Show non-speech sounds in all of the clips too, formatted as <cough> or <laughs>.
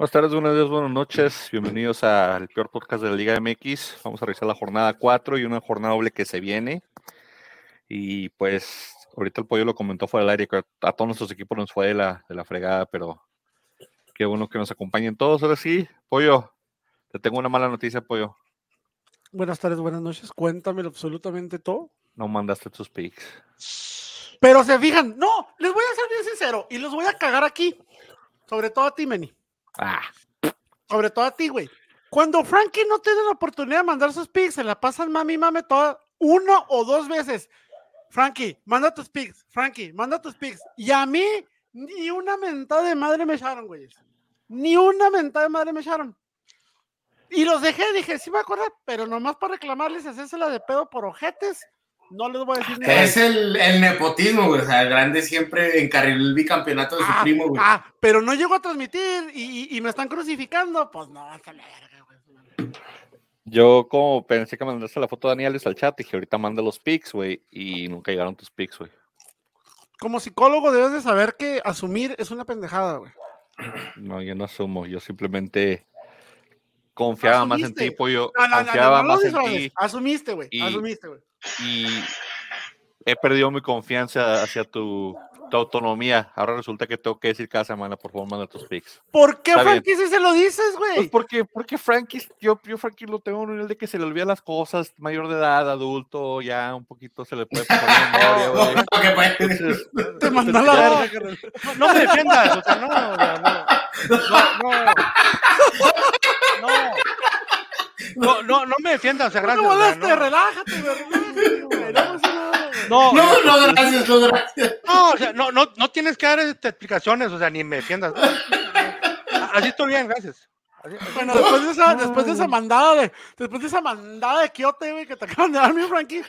Buenas tardes, buenos días, buenas noches. Bienvenidos al peor podcast de la Liga MX. Vamos a revisar la jornada 4 y una jornada doble que se viene. Y pues, ahorita el pollo lo comentó fuera del aire, que a todos nuestros equipos nos fue de la, de la fregada, pero qué bueno que nos acompañen todos. Ahora sí, pollo, te tengo una mala noticia, pollo. Buenas tardes, buenas noches. Cuéntamelo absolutamente todo. No mandaste tus picks. Pero se fijan, no, les voy a ser bien sincero y los voy a cagar aquí. Sobre todo a ti, Meni. Ah, Sobre todo a ti, güey. Cuando Frankie no tiene la oportunidad de mandar sus pics, se la pasan mami mame toda uno o dos veces. Frankie, manda tus pics. Frankie, manda tus pics. Y a mí, ni una mentada de madre me echaron, güey. Ni una mentada de madre me echaron. Y los dejé, dije, sí me acuerdo, pero nomás para reclamarles, hacérsela de pedo por ojetes. No les voy a decir nada. Es el, el nepotismo, güey. O sea, el grande siempre encarriló el bicampeonato de su Ah, primo, güey. ah, pero no llego a transmitir y, y- y me están crucificando. Pues no, hasta la verga, güey. yo como pensé que mandaste la foto de Daniel al chat, dije, ahorita manda los picks, güey, y nunca llegaron tus picks, güey. Como psicólogo debes de saber que asumir es una pendejada, güey. No, yo no asumo, yo simplemente confiaba más en ti, pollo. No, no, no, no, confiaba no lo más en ti Asumiste, güey. y- Asumiste, güey. Y he perdido mi confianza hacia tu, tu autonomía. Ahora resulta que tengo que decir cada semana, por favor, manda tus picks. ¿Por qué. Frankie, si se lo dices, Pues güey? porque, porque Frankie, yo, yo Frankie lo tengo a un nivel de que se le olvidan las cosas, mayor de edad, adulto, ya un poquito se le puede pasar memoria, <laughs> güey. Entonces, Te mandó la verga. No, no me defiendas, o sea, no, o sea, no, no, no, <laughs> no, no, no me defiendas, o sea, No gracias. te o sea, molestes, no. relájate, güey. No. No, No, no, gracias, no, gracias. no, o sea, no, no, no tienes que dar este, explicaciones, o sea, ni me defiendas. Así estoy bien, gracias. Así- Bueno, después de esa, después de esa mandada de, después de esa mandada de quiote, güey, que te acaban de dar, mi Frankie,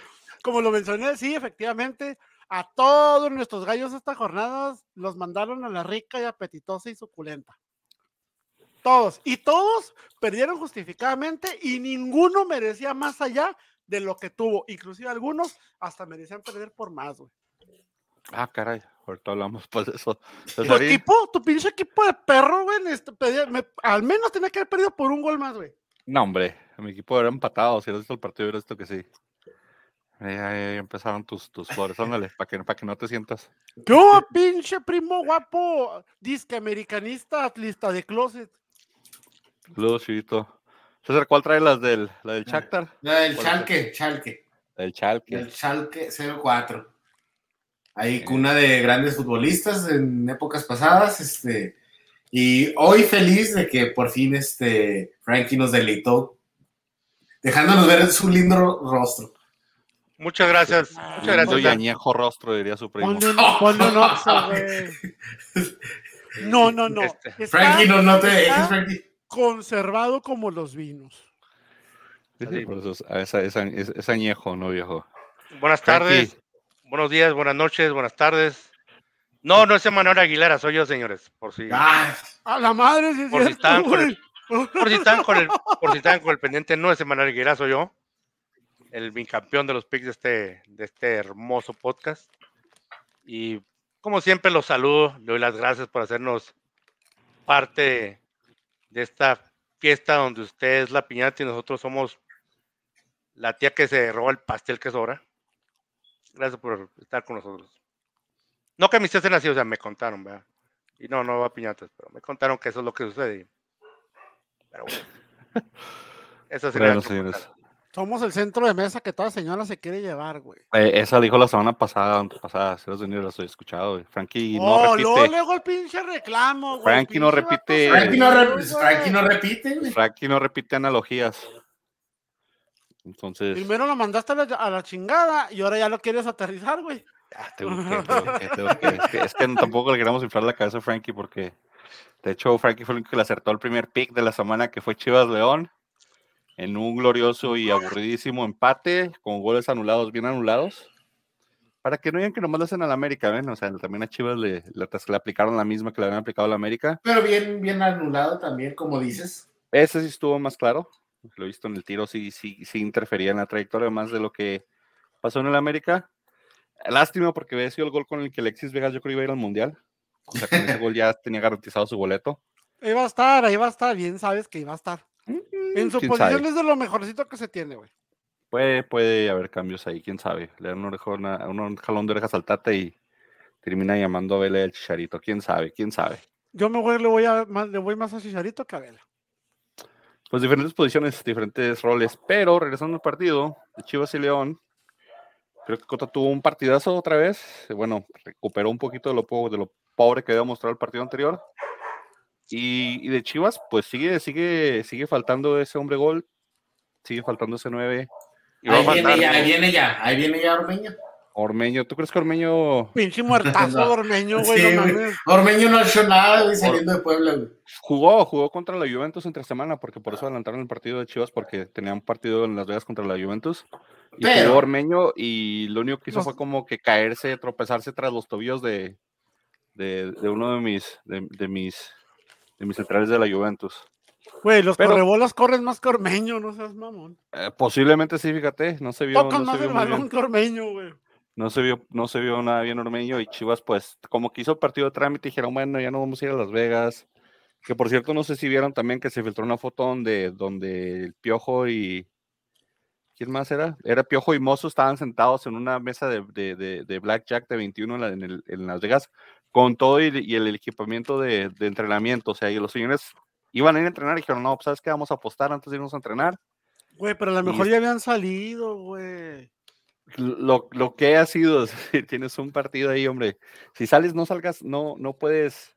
como lo mencioné, sí, efectivamente, a todos nuestros gallos esta jornada los mandaron a la rica y apetitosa y suculenta. Todos. Y todos perdieron justificadamente y ninguno merecía más allá de lo que tuvo. Inclusive algunos hasta merecían perder por más, güey. Ah, caray, ahorita hablamos pues de eso. Tu Cesarín, equipo, tu pinche equipo de perro, güey, este, me- al menos tenía que haber perdido por un gol más, güey. No, hombre, mi equipo era empatado. Si has visto el partido, hubiera visto que sí. Eh, ahí empezaron tus, tus flores. Ándale, para que, para que no te sientas. ¿Qué hubo, pinche primo guapo? Disque americanista, atlista de closet. Saludos, Chivito. César, ¿cuál trae las del, la del Shakhtar? El ¿Cuál es Chalque, Chalque. La del Chalke. El Chalque 04. Ahí cuna de grandes futbolistas en épocas pasadas, este. Y hoy feliz de que por fin este Frankie nos deleitó, dejándonos ver su lindo rostro. Muchas gracias, muchas Lindo gracias. y añejo rostro, diría su primo. Ponle un, güey. <laughs> No, no, no. Este, Frankie, no, no te dejes, Frankie. Conservado como los vinos. Sí, sí, por eso es, es, es- es- es añejo, no viejo. Buenas Frankie. tardes, buenos días, buenas noches, buenas tardes. No, no es Emanuel Aguilera, soy yo, señores, por si, Ah, A la madre, sí es Por si cierto, estaban con güey. por si están con el, por si están con el pendiente, no es Emanuel Aguilera, soy yo, el bicampeón de los picks de este, de este hermoso podcast. Y como siempre los saludo, le doy las gracias por hacernos parte de esta fiesta donde usted es la piñata y nosotros somos la tía que se roba el pastel que sobra. Gracias por estar con nosotros. No que mis tías sean así, o sea, me contaron, ¿verdad? Y no, no va a piñatas, pero me contaron que eso es lo que sucede. Pero bueno. <laughs> Eso sería Bueno, señores. Somos el centro de mesa que toda señora se quiere llevar, güey. Eh, esa dijo la semana pasada, antes pasada, si los venido las he escuchado. güey. Frankie no oh, luego, repite. luego el pinche reclamo, güey. Frankie no repite. Frankie, no re-. Frankie no repite, güey. Frankie no repite analogías. Entonces, Primero lo mandaste a la, a la chingada y ahora ya lo quieres aterrizar, güey. ah, tengo que- tengo que- tengo que- es, que, es que tampoco le queremos inflar la cabeza a Frankie porque, de hecho, Frankie fue el que le acertó el primer pick de la semana que fue Chivas León en un glorioso y aburridísimo empate con goles anulados, bien anulados. Para que no digan que nomás lo hacen al América, ¿ven? O sea, también a Chivas le, le, le aplicaron la misma que le habían aplicado al América. Pero bien, bien anulado también, como dices. Ese sí estuvo más claro. Lo he visto en el tiro, sí, sí, sí interfería en la trayectoria más de lo que pasó en el América. Lástima porque había sido el gol con el que Alexis Vegas yo creo iba a ir al Mundial. O sea, con ese <laughs> gol ya tenía garantizado su boleto. Ahí va a estar, ahí va a estar, bien sabes que iba a estar. En su posición sabe. es de lo mejorcito que se tiene, güey. Puede, puede haber cambios ahí, quién sabe. Le dan un, jalón de orejas al Tata y termina llamando a Vela el chicharito. Quién sabe, quién sabe. Yo me voy, le voy a más, le voy más a Chicharito que a Vela. Pues diferentes posiciones, diferentes roles. Pero regresando al partido de Chivas y León, creo que Cota tuvo un partidazo otra vez. Bueno, recuperó un poquito de lo, de lo pobre que había mostrado el partido anterior. Y, y de Chivas, pues sigue, sigue, sigue faltando ese hombre gol. Sigue faltando ese 9. Y Ahí viene faltar, ya, ahí viene ya, ahí viene ya Ormeño. Ormeño, ¿tú crees que Ormeño Pinche muertazo <laughs> No. dormeño, güey. Sí, no güey. mames. Ormeño no ha hecho nada, güey, saliendo de Puebla, güey. jugó? Jugó contra la Juventus entre semana, porque por eso adelantaron el partido de Chivas, porque tenían un partido en Las Vegas contra la Juventus. Y Pero- jugó Ormeño, y lo único que hizo fue como que caerse, tropezarse tras los tobillos de, de, de uno de mis, de, de mis, de mis centrales de la Juventus. Güey, los Pero- correbolas corren más que Ormeño, no seas mamón. Eh, posiblemente sí, fíjate, no se vio, Tocan no se más vio el balón bien. que Ormeño, güey. No se vio, no se vio nada bien Ormeño y Chivas, pues, como que hizo el partido de trámite, dijeron, bueno, ya no vamos a ir a Las Vegas. Que por cierto, no sé si vieron también que se filtró una foto donde, donde el Piojo y. ¿Quién más era? Era Piojo y Mozo estaban sentados en una mesa de, de, de, de Blackjack de 21 en, la- en el- en Las Vegas, con todo y, y el equipamiento de, de entrenamiento. O sea, y los señores iban a ir a entrenar y dijeron, no, pues, ¿sabes qué? Vamos a apostar antes de irnos a entrenar. Güey, pero a lo mejor ya habían salido, güey. lo, lo que ha sido, <laughs> tienes un partido ahí, hombre. Si sales, no salgas, no, no puedes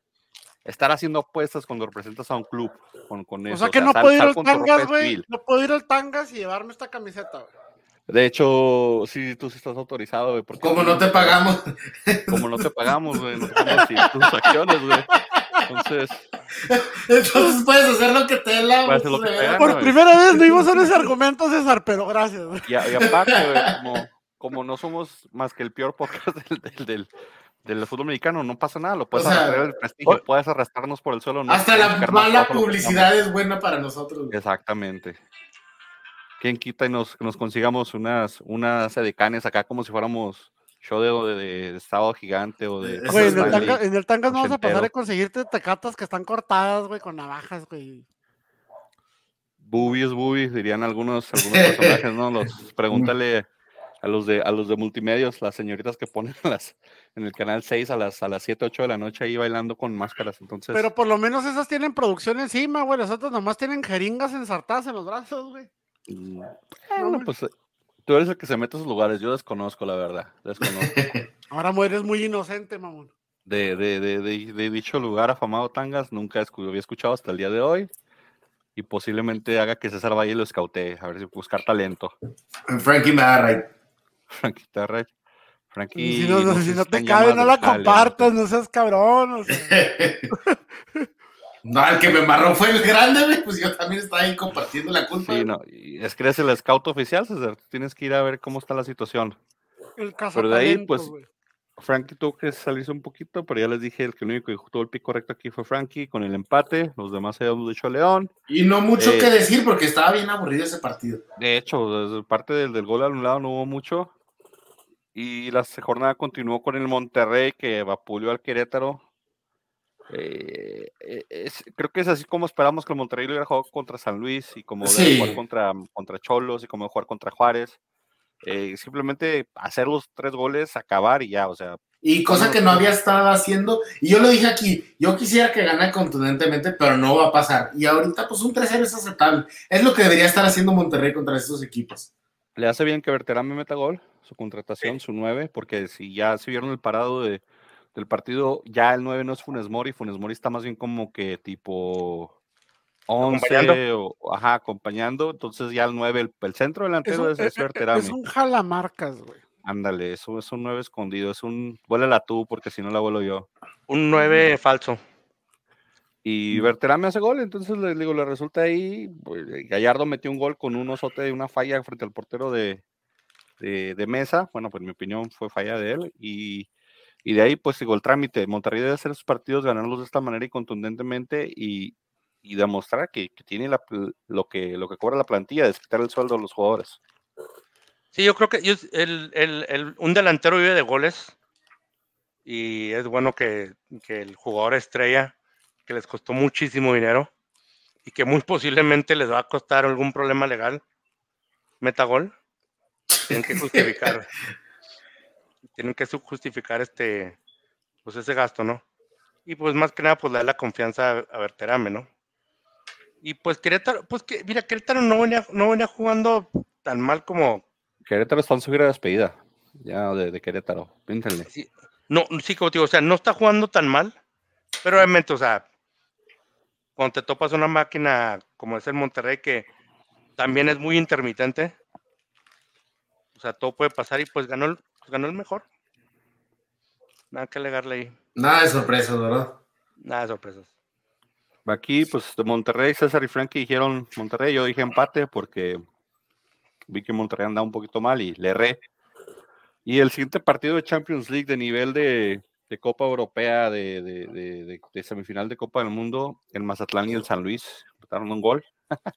estar haciendo apuestas cuando representas a un club con, con O eso. sea que no sal- puedo ir al Tangas, güey. No puedo ir al Tangas y llevarme esta camiseta, güey. De hecho, sí, tú sí estás autorizado, güey. porque Como tú- no te pagamos. Como no te pagamos, güey. No te pagamos tus acciones, güey. Entonces, Entonces puedes hacer lo que te dé la Puedes hacer lo que gana. te dé. Por güey. primera vez no iba a ese argumento, César, pero gracias, güey. y, a- y aparte, güey, como, como no somos más que el peor podcast del, del, del, del fútbol mexicano, no pasa nada. Lo puedes O sea, arrastrar el prestigio, puedes arrastrarnos por el suelo. no Hasta la mala publicidad es buena para nosotros. güey. Exactamente. ¿Quién quita y nos, nos consigamos unas, unas edecanes acá como si fuéramos show de, de, de Estado Gigante o de... Eso Güey, en el, tanga, en el Tangas no vas a pasar a conseguirte tecatas que están cortadas, güey, con navajas, güey. Boobies, boobies, dirían algunos, algunos personajes, ¿no? Los, <laughs> pregúntale a los de a los de multimedios, las señoritas que ponen <laughs> las, en el canal 6 a las, a las 7, 8 de la noche ahí bailando con máscaras. Entonces, Pero por lo menos esas tienen producción encima, güey. Las otras nomás tienen jeringas ensartadas en los brazos, güey. Mm, bueno, pues eh, tú eres el que se mete a esos lugares. Yo desconozco, la verdad. Desconozco. <laughs> Ahora eres muy inocente, mamón. de, de, de, de- de dicho lugar afamado Tangas, nunca escu- había escuchado hasta el día de hoy. Y posiblemente haga que César Valle lo escautee, a ver si buscar talento. Frankie right. <laughs> Frankie Terrell. Frankie. Si no, si te cabe, no la compartas, no seas cabrón. o sea. <laughs> No, el que me embarró fue el grande, güey. Pues yo también estaba ahí compartiendo la culpa. Sí, no, y es que eres el scout oficial, César. tú Tienes que ir a ver cómo está la situación. El Pero de ahí, pues, güey. Frankie tuvo que salirse un poquito, pero ya les dije el que el único que tuvo el pick correcto aquí fue Frankie con el empate. Los demás habíamos dicho a León. Y no mucho Eh. que decir porque estaba bien aburrido ese partido. De hecho, desde parte del, del gol anulado no hubo mucho. Y la jornada continuó con el Monterrey que vapuleó al Querétaro. Eh, es- creo que es así como esperamos que el Monterrey lo hubiera jugado contra San Luis y como Sí. jugar contra, contra Cholos y como debe jugar contra Juárez. Eh, simplemente hacer los tres goles, acabar y ya, o sea, Y cosa que no había estado haciendo. Y yo lo dije aquí, yo quisiera que gane contundentemente, pero no va a pasar. Y ahorita, pues un 3-0 es aceptable. Es lo que debería estar haciendo Monterrey contra estos equipos. le hace bien que Berterame meta gol, su contratación, su 9, porque si ya se vieron el parado de, del partido, ya el 9 no es Funes Mori, Funes Mori está más bien como que tipo 11 Acompañando. o ajá, acompañando, entonces ya el 9, el, el centro Es delantero un, es, es- es Berterame. es un jalamarcas, güey. Ándale, eso es un 9 escondido, es un vuélala tú porque si no la vuelo yo. Un 9 falso. Y Berterame hace gol, entonces le digo, le resulta ahí. pues, Gallardo metió un gol con un osote de una falla frente al portero de, de, de Mesa. Bueno, pues en mi opinión fue falla de él. Y, y de ahí, pues digo, el trámite. Monterrey debe hacer sus partidos, ganarlos de esta manera y contundentemente y, y demostrar que, que tiene la lo, que, lo que cobra la plantilla, desquitar el sueldo a los jugadores. Sí, yo creo que yo- el, el- el- un delantero vive de goles y es bueno que, que el jugador estrella que les costó muchísimo dinero y que muy posiblemente les va a costar algún problema legal, metagol, tienen que <laughs> justificar. Tienen que justificar este, pues ese gasto, ¿no? Y pues más que nada, pues darle la confianza a, Berterame, ¿no? Y pues Querétaro, pues que, mira, Querétaro no venía, no venía jugando tan mal como, Querétaro está en su gira de despedida. Ya de, de Querétaro. Píntenle. sí, no, sí, como te digo, o sea, no está jugando tan mal, pero obviamente, o sea, cuando te topas una máquina como es el Monterrey, que también es muy intermitente, o sea, todo puede pasar y pues ganó el, pues ganó el mejor. Nada que alegarle ahí, Nada de sorpresa, ¿verdad? nada de sorpresas. Aquí, pues de Monterrey, César y Frankie dijeron Monterrey. Yo dije empate porque vi que Monterrey andaba un poquito mal y le erré. Y el siguiente partido de Champions League de nivel de, de Copa Europea, de, de- de- de- de semifinal de Copa del Mundo, el Mazatlán y el San Luis empataron un gol. <laughs>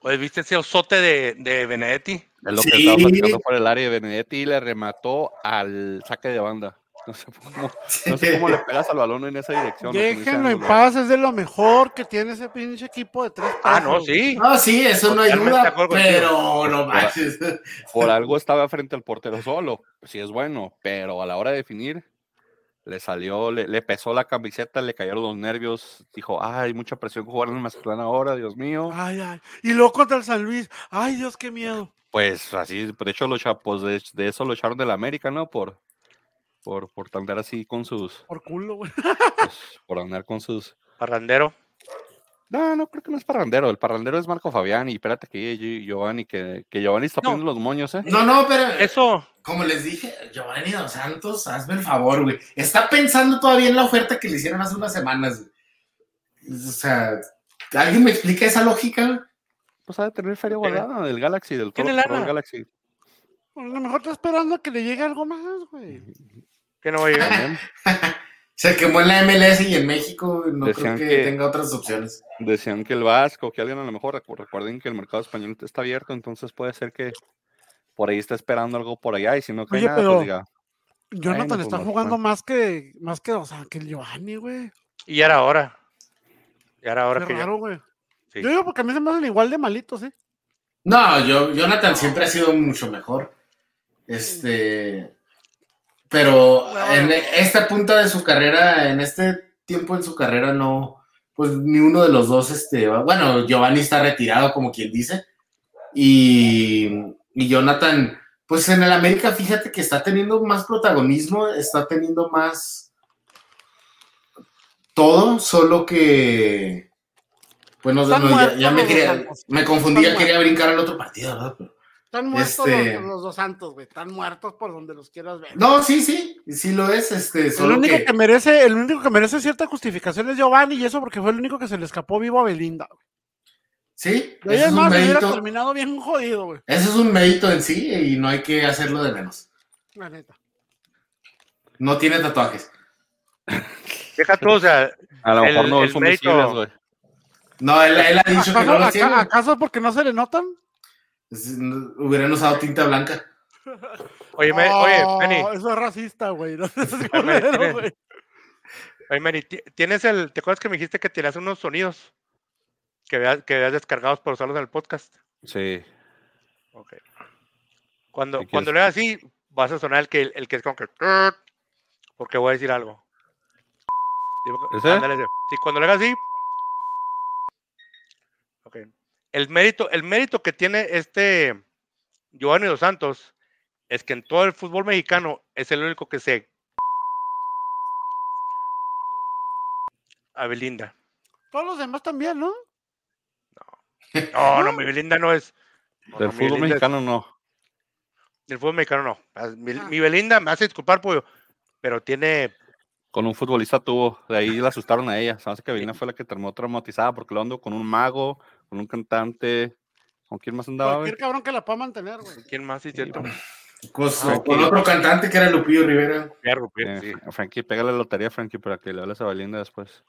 Oye, ¿viste ese osote de, de Benedetti? Es lo que Sí. estaba platicando por el área de Benedetti y le remató al saque de banda. No sé cómo, no sé cómo le pegas al balón en esa dirección. no sé, en ese Déjenlo en paz, es de lo mejor que tiene ese pinche equipo de tres Ah, no, sí. No, sí, eso no ayuda, pero no manches. Por algo estaba frente al portero solo. Sí es bueno, pero a la hora de definir le salió, le, le pesó la camiseta, le cayeron los nervios. Dijo, ay, mucha presión jugar en el Mazatlán ahora, Dios mío. Ay, ay. Y luego contra el San Luis. Ay, Dios, qué miedo. Pues así, de hecho, los chapos de, de eso lo echaron de la América, ¿no? Por, por, por andar así con sus, Por culo, güey. pues, <laughs> por andar con sus. Parrandero. No, no creo que no es parrandero. El parrandero es Marco Fabián y espérate que Gi- Giovanni, que, que Giovanni está No. poniendo los moños, ¿eh? No, no, pero Eso, como les dije, Giovanni Dos Santos, hazme el favor, güey. Está pensando todavía en la oferta que le hicieron hace unas semanas. güey. O sea, ¿alguien me explica esa lógica? Pues ha de tener feria Tiene- guardada del Galaxy, del Toro lana. Galaxy. A lo mejor está esperando a que le llegue algo más, güey. que no va a llegar. <laughs> Se quemó en la MLS y en México no Decían creo que, que- tenga otras opciones. Decían que el Vasco, que alguien a lo mejor, recu- recuerden que el mercado español está abierto, entonces puede ser que por ahí está esperando algo por allá y si no cae Oye, nada, pero- pues diga, Jonathan pues, está jugando bueno. más que, más que, o sea, que el Giovanni, güey. Y era hora. Ya era hora Qué que ya- raro, güey. sí. Yo digo porque a mí se me hacen igual de malitos, ¿eh? No, yo, Jonathan siempre ha sido mucho mejor. Este. Pero en esta punta de su carrera, en este tiempo en su carrera, no. Pues ni uno de los dos, este. Bueno, Giovanni está retirado, como quien dice. Y, y Jonathan, pues en el América, fíjate que está teniendo más protagonismo, está teniendo más. Todo, solo que. Pues no, no, ya, me, quería, me confundí, ya Están quería brincar al otro partido, ¿verdad? Pero- Están muertos Este- los, los dos santos, güey. Están muertos por donde los quieras ver. No, sí, sí, sí lo es, este, el único que, que... merece, el único que merece cierta justificación es Giovanni, y eso porque fue el único que se le escapó vivo a Belinda. güey. Sí, De ahí es, más hubiera terminado bien jodido, güey. ese es un mérito en sí y no hay que hacerlo de menos. La neta. No tiene tatuajes. Deja tú, o sea, a lo El- mejor no el son mérito- visibles, güey. No, él, él ha dicho que no ¿Acaso, lo tiene. aca- acaso porque no se le notan? Hubieran usado tinta blanca. oye, me- oye, Penny, Eso es racista, güey. No oye, Manny, ti- tienes el, ¿te acuerdas que me dijiste que tenías unos sonidos que habías, que habías descargados para usarlos en el podcast? Sí. Ok. Cuando, cuando le hagas así, vas a sonar el que, el que es como que, porque voy a decir algo. Sí, ¿Ese? ándale, ese. Sí, cuando le hagas así. Ok. El mérito, el mérito que tiene este Giovanni Dos Santos es que en todo el fútbol mexicano es el único que se a Belinda. Todos los demás también, ¿no? <laughs> No, no, mi Belinda no es. no, Del no, fútbol Belinda es- mexicano no. Del fútbol mexicano no. Ah, Mi, Ah. mi Belinda me hace disculpar, pollo, pero tiene. Con un futbolista tuvo, de ahí la asustaron a ella. Hace que Belinda fue la que terminó traumatizada porque lo ando con un mago, con un cantante. ¿Con quién más andaba? Cualquier cabrón que la pueda mantener, güey. ¿Quién más? Sí, cierto. Con, Ah, otro cantante que era Lupillo Rivera. Fierro, Eh, sí. Frankie, pégale la lotería, Frankie, para que le hables a Belinda después.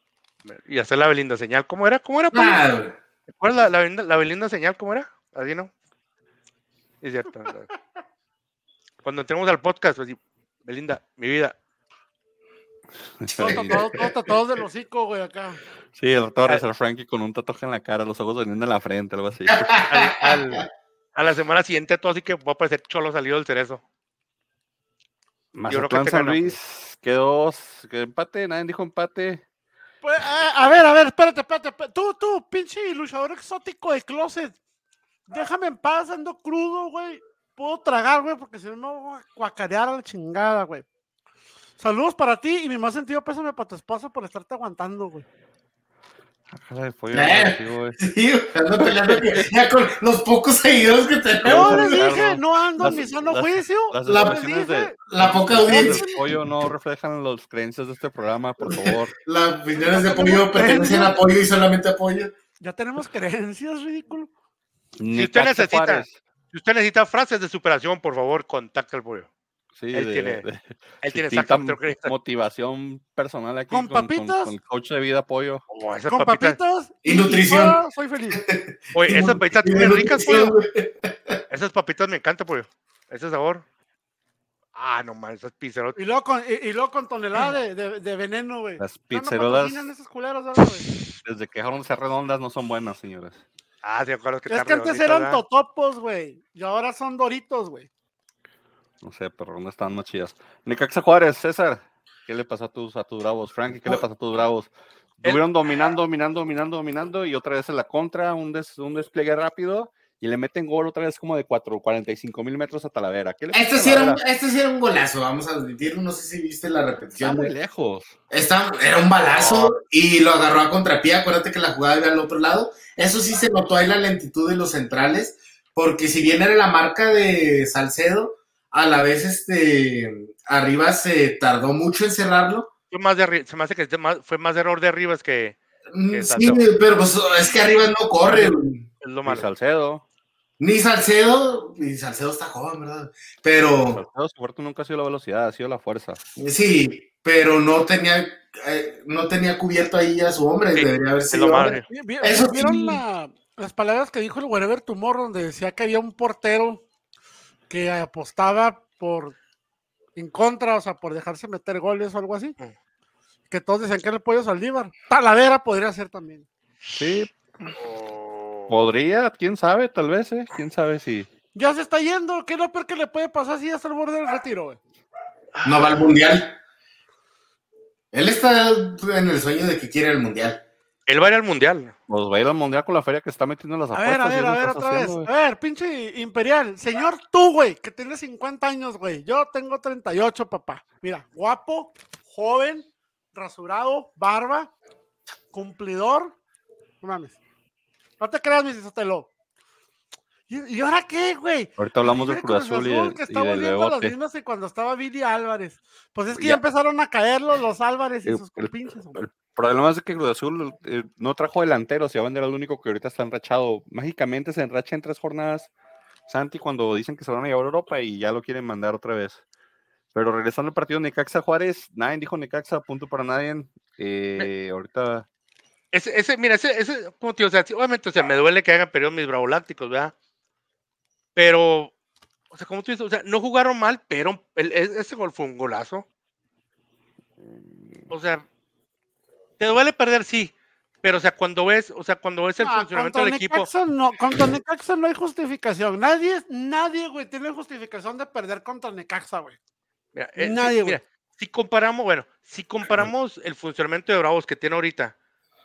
Y hacer la Belinda señal. ¿Cómo era? ¿Cómo era? pollo? ¿Te acuerdas la, la, Belinda, la Belinda señal? ¿Cómo era? Así, ¿no? Es cierto. Cuando entremos al podcast, pues, sí, Belinda, mi vida. Todos tatuados, todos tatuados del hocico, güey, acá. Sí, el a regresar Frankie con un tatuaje en la cara, los ojos veniendo en la frente, algo así. Al- al- a la semana siguiente todo así que va a parecer cholo salido del cerezo. creo que Mazatlán te San. Luis quedó quedó empate, nadie dijo empate. Pues, eh, a ver, a ver, espérate, espérate, espérate. Tú, tú, pinche luchador exótico de closet. Déjame en paz, ando crudo, güey. Puedo tragar, güey, porque si no me voy a guacarear a la chingada, güey. Saludos para ti y mi más sentido pésame para tu esposa por estarte aguantando, güey. De pollo, Eh. negativo, güey. <laughs> Sí, ando peleando que- ya con los pocos seguidores que No, tenemos. les Ricardo. dije, no ando en Las- mi sano las- juicio. Las La- Les expresiones de, La poca las audiencia, pollo no reflejan las creencias de este programa, por <laughs> favor. las opiniones de apoyo pertenecen a apoyo y solamente apoyo. ya tenemos creencias, ridículo. Ni usted necesita-. Si usted necesita frases de superación, por favor, contacte al pollo. Sí, Él de- tiene- de- Él si tiene necesita. motivación personal aquí ¿Con con, con- papitas? con el coach de vida pollo. Oh, esas Con papitas, papitas Y nutrición. soy feliz. <laughs> oye, esas papitas Y tienen ricas, pollo. <laughs> Esas papitas me encantan, pollo. Ese sabor. Ah, no mames, esas pizzerotas. Y luego con, y, y luego con tonelada de, <clears throat> de, de veneno, güey. Las no pizzerolas, ahora, güey. desde que dejaron de ser redondas, no son buenas, señores. Ah, sí, acuerdas que Es que antes eran totopos, güey. Y ahora son doritos, güey. No sé, pero ¿dónde están más chidas? Necaxa Juárez, César. ¿Qué le pasó a tus, a tus bravos? Frankie, ¿qué le pasó a tus bravos? El- Estuvieron dominando, dominando, dominando, dominando y otra vez en la contra, un, des- un despliegue rápido y le meten gol otra vez como de 4, 45 mil metros a Talavera. ¿Qué le Este a sí, era un, Talavera? este sí era un golazo, vamos a admitirlo. No sé si viste la Está repetición. muy de- lejos. Está- era un balazo y lo agarró a contrapié. Acuérdate que la jugada iba al otro lado. Eso sí se notó ahí la lentitud de los centrales, porque si bien era la marca de Salcedo, a la vez este arriba se tardó mucho en cerrarlo. Fue más de se me hace que más- fue más error de Rivas que Mm, Que Sí, pero pues, es que arriba no corre. es lo Y malo. Salcedo. Ni Salcedo, ni Salcedo está joven, ¿verdad? Pero Salcedo, su fuerte nunca ha sido la velocidad, ha sido la fuerza. sí, pero no tenía, eh, no tenía cubierto ahí a su hombre. Sí, debería haber es sido. Eso ¿Vieron sí. la- las palabras que dijo el Wherever Tomorrow, donde decía que había un portero que apostaba por en contra, o sea, por dejarse meter goles o algo así? Mm. Que todos decían que era el pollo Saldívar. Talavera podría ser también. Sí, Oh. podría, quién sabe, tal vez, ¿eh? Quién sabe si. Ya se está yendo. ¿Qué es lo peor que le puede pasar si ya está al borde del retiro, güey? No va al mundial. Él está en el sueño de que quiere el mundial. Él va a ir al mundial. Pues va a ir al mundial con la feria que está metiendo en las A apuestas. ver, a ver, es lo a ver, otra vez. haciendo, A güey. ver, pinche Imperial. Señor, tú, güey, que tienes 50 años, güey. Yo tengo 38, papá. Mira, guapo, joven, rasurado, barba, cumplidor. No mames. No te creas, mi Sotelo. ¿Y, ¿Y ahora qué, güey? Ahorita hablamos del Cruz Azul y, del- que y está del a que cuando estaba Billy Álvarez. Pues es que ya, Ya. empezaron a caer los, los Álvarez y El- sus el- compinches. hombre. El problema es que Cruz Azul eh, no trajo delanteros y a vender al único que ahorita está enrachado. Mágicamente se enracha en tres jornadas. Santi cuando dicen que se van a llevar a Europa y ya lo quieren mandar otra vez. Pero regresando al partido Necaxa Juárez, nadie dijo Necaxa, punto para nadie. Eh, ahorita Ese, ese, mira, ese, ese, como te digo, o sea, obviamente, o sea, me duele que hayan perdido mis bravolácticos, ¿verdad? Pero, o sea, como tú dices, o sea, no jugaron mal, pero el- e- ese gol fue un golazo. O sea, te duele perder, sí, pero, o sea, cuando ves, o sea, cuando ves el Ah, funcionamiento del equipo, Necaxa no, contra Necaxa no hay justificación. Nadie, nadie, güey, tiene justificación de perder contra Necaxa, güey. mira, eh, sí, nadie, güey. mira, si comparamos, bueno, si comparamos el funcionamiento de Bravos que tiene ahorita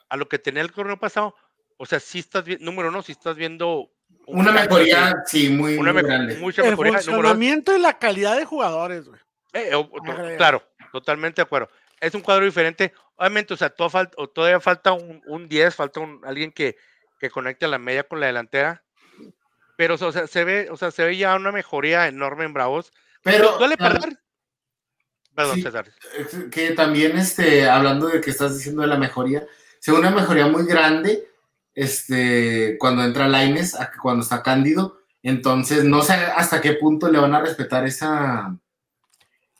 a lo que tenía el torneo pasado, o sea, si estás viendo, número uno, si estás viendo un Una mejoría, sí, muy, una muy mejo- grande. mucha El mejoría. número dos, funcionamiento y la calidad de jugadores, güey. Eh, claro, totalmente de acuerdo. Es un cuadro diferente. Obviamente, o sea, todo o todavía falta un, un 10, falta un, alguien que, que conecte a la media con la delantera. Pero, o sea, se ve, o sea, se ve ya una mejoría enorme en Bravos. Pero ¿Duele perder? Perdón, sí. César. que también, este, hablando de que estás diciendo de la mejoría, se ve una mejoría muy grande este, cuando entra Laines, cuando está Cándido. Entonces, no sé hasta qué punto le van a respetar esa,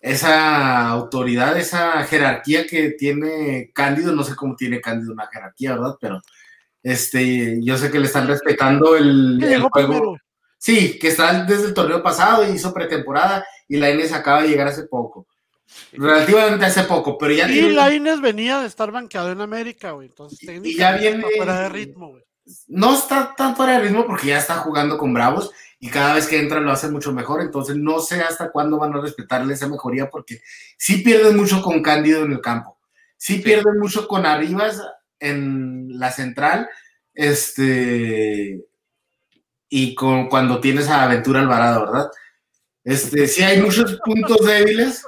esa autoridad, esa jerarquía que tiene Cándido. No sé cómo tiene Cándido una jerarquía, ¿verdad? Pero este, yo sé que le están respetando el, juego. primero. Sí, que está desde el torneo pasado y hizo pretemporada y la Inés acaba de llegar hace poco. Relativamente hace poco, pero ya Y tiene- Laines venía de estar banqueado en América, güey. Entonces, Y- y ya viene- fuera de ritmo, güey. No está tan fuera de ritmo porque ya está jugando con Bravos y cada vez que entra lo hace mucho mejor. Entonces no sé hasta cuándo van a respetarle esa mejoría porque sí pierden mucho con Cándido en el campo. Sí, pierden mucho con Arribas en la central. Este. Y con cuando tienes a Aventura Alvarado, ¿verdad? Este, sí hay muchos puntos débiles.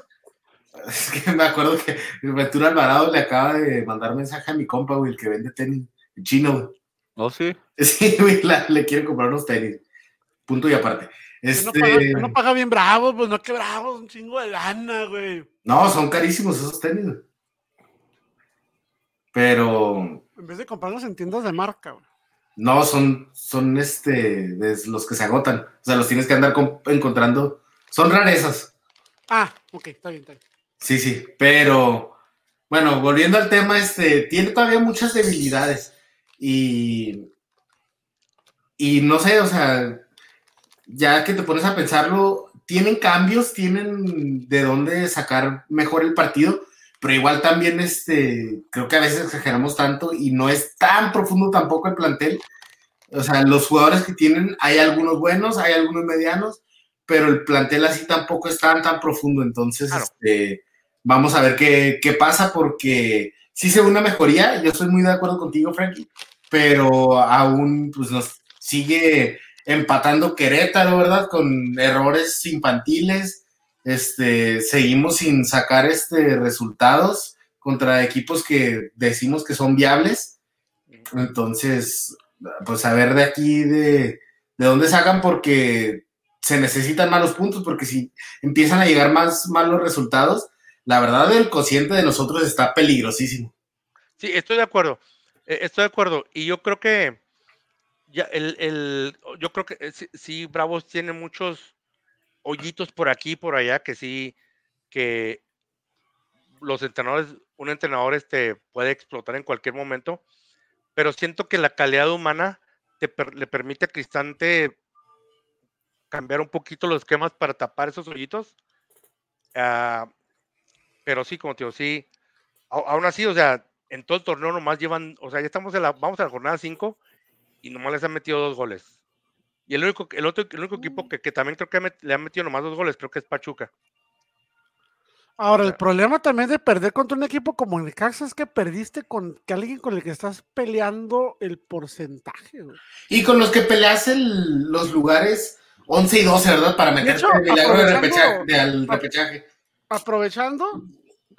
Es que me acuerdo que Aventura Alvarado le acaba de mandar mensaje a mi compa, güey, el que vende tenis en chino, güey. ¿Oh, sí? <laughs> Sí, güey, la- le quiere comprar unos tenis. Punto y aparte. Que Este, No, paga, que no paga bien bravos, pues no que bravos, un chingo de lana, güey. no, son carísimos esos tenis. güey. Pero En vez de comprarlos en tiendas de marca, güey. no, son, son este, de los que se agotan. O sea, los tienes que andar encontrando. Son rarezas. Ah, ok, está bien, está bien. Sí, sí. Pero, bueno, volviendo al tema, este, tiene todavía muchas debilidades. Y, y no sé, o sea, ya que te pones a pensarlo, tienen cambios, tienen de dónde sacar mejor el partido, pero igual también este, creo que a veces exageramos tanto y no es tan profundo tampoco el plantel. O sea, los jugadores que tienen, hay algunos buenos, hay algunos medianos, pero el plantel así tampoco es tan, tan profundo. Entonces, Claro. este, vamos a ver qué, qué pasa porque sí se ve una mejoría. Yo estoy muy de acuerdo contigo, Frankie, pero aún pues nos sigue empatando Querétaro, ¿verdad? Con errores infantiles. Este, seguimos sin sacar este, resultados contra equipos que decimos que son viables. Entonces, pues a ver de aquí de, de dónde sacan porque se necesitan malos puntos, porque si empiezan a llegar más malos resultados, la verdad el cociente de nosotros está peligrosísimo. Sí, estoy de acuerdo. eh, Estoy de acuerdo. Y yo creo que ya el, el- yo creo que eh, sí, Bravos tiene muchos hoyitos por aquí y por allá que sí, que los entrenadores, un entrenador este puede explotar en cualquier momento, pero siento que la calidad humana te le permite a Cristante cambiar un poquito los esquemas para tapar esos hoyitos. Ah, pero sí, como te digo, sí, au- aún así, o sea, en todo el torneo nomás llevan, o sea, ya estamos en la, vamos a la jornada 5 y nomás les han metido dos goles. Y el único, el otro, el único equipo que, que también creo que met- le han metido nomás dos goles, creo que es Pachuca. Ahora, el sea- problema también de perder contra un equipo como el Caxa es que perdiste con que alguien con el que estás peleando el porcentaje, güey. Y con los que peleas el- los lugares 11 y 12, ¿verdad? Para meterte hecho, el milagro de aprovechando- repechaje, de al repechaje. Aprovechando,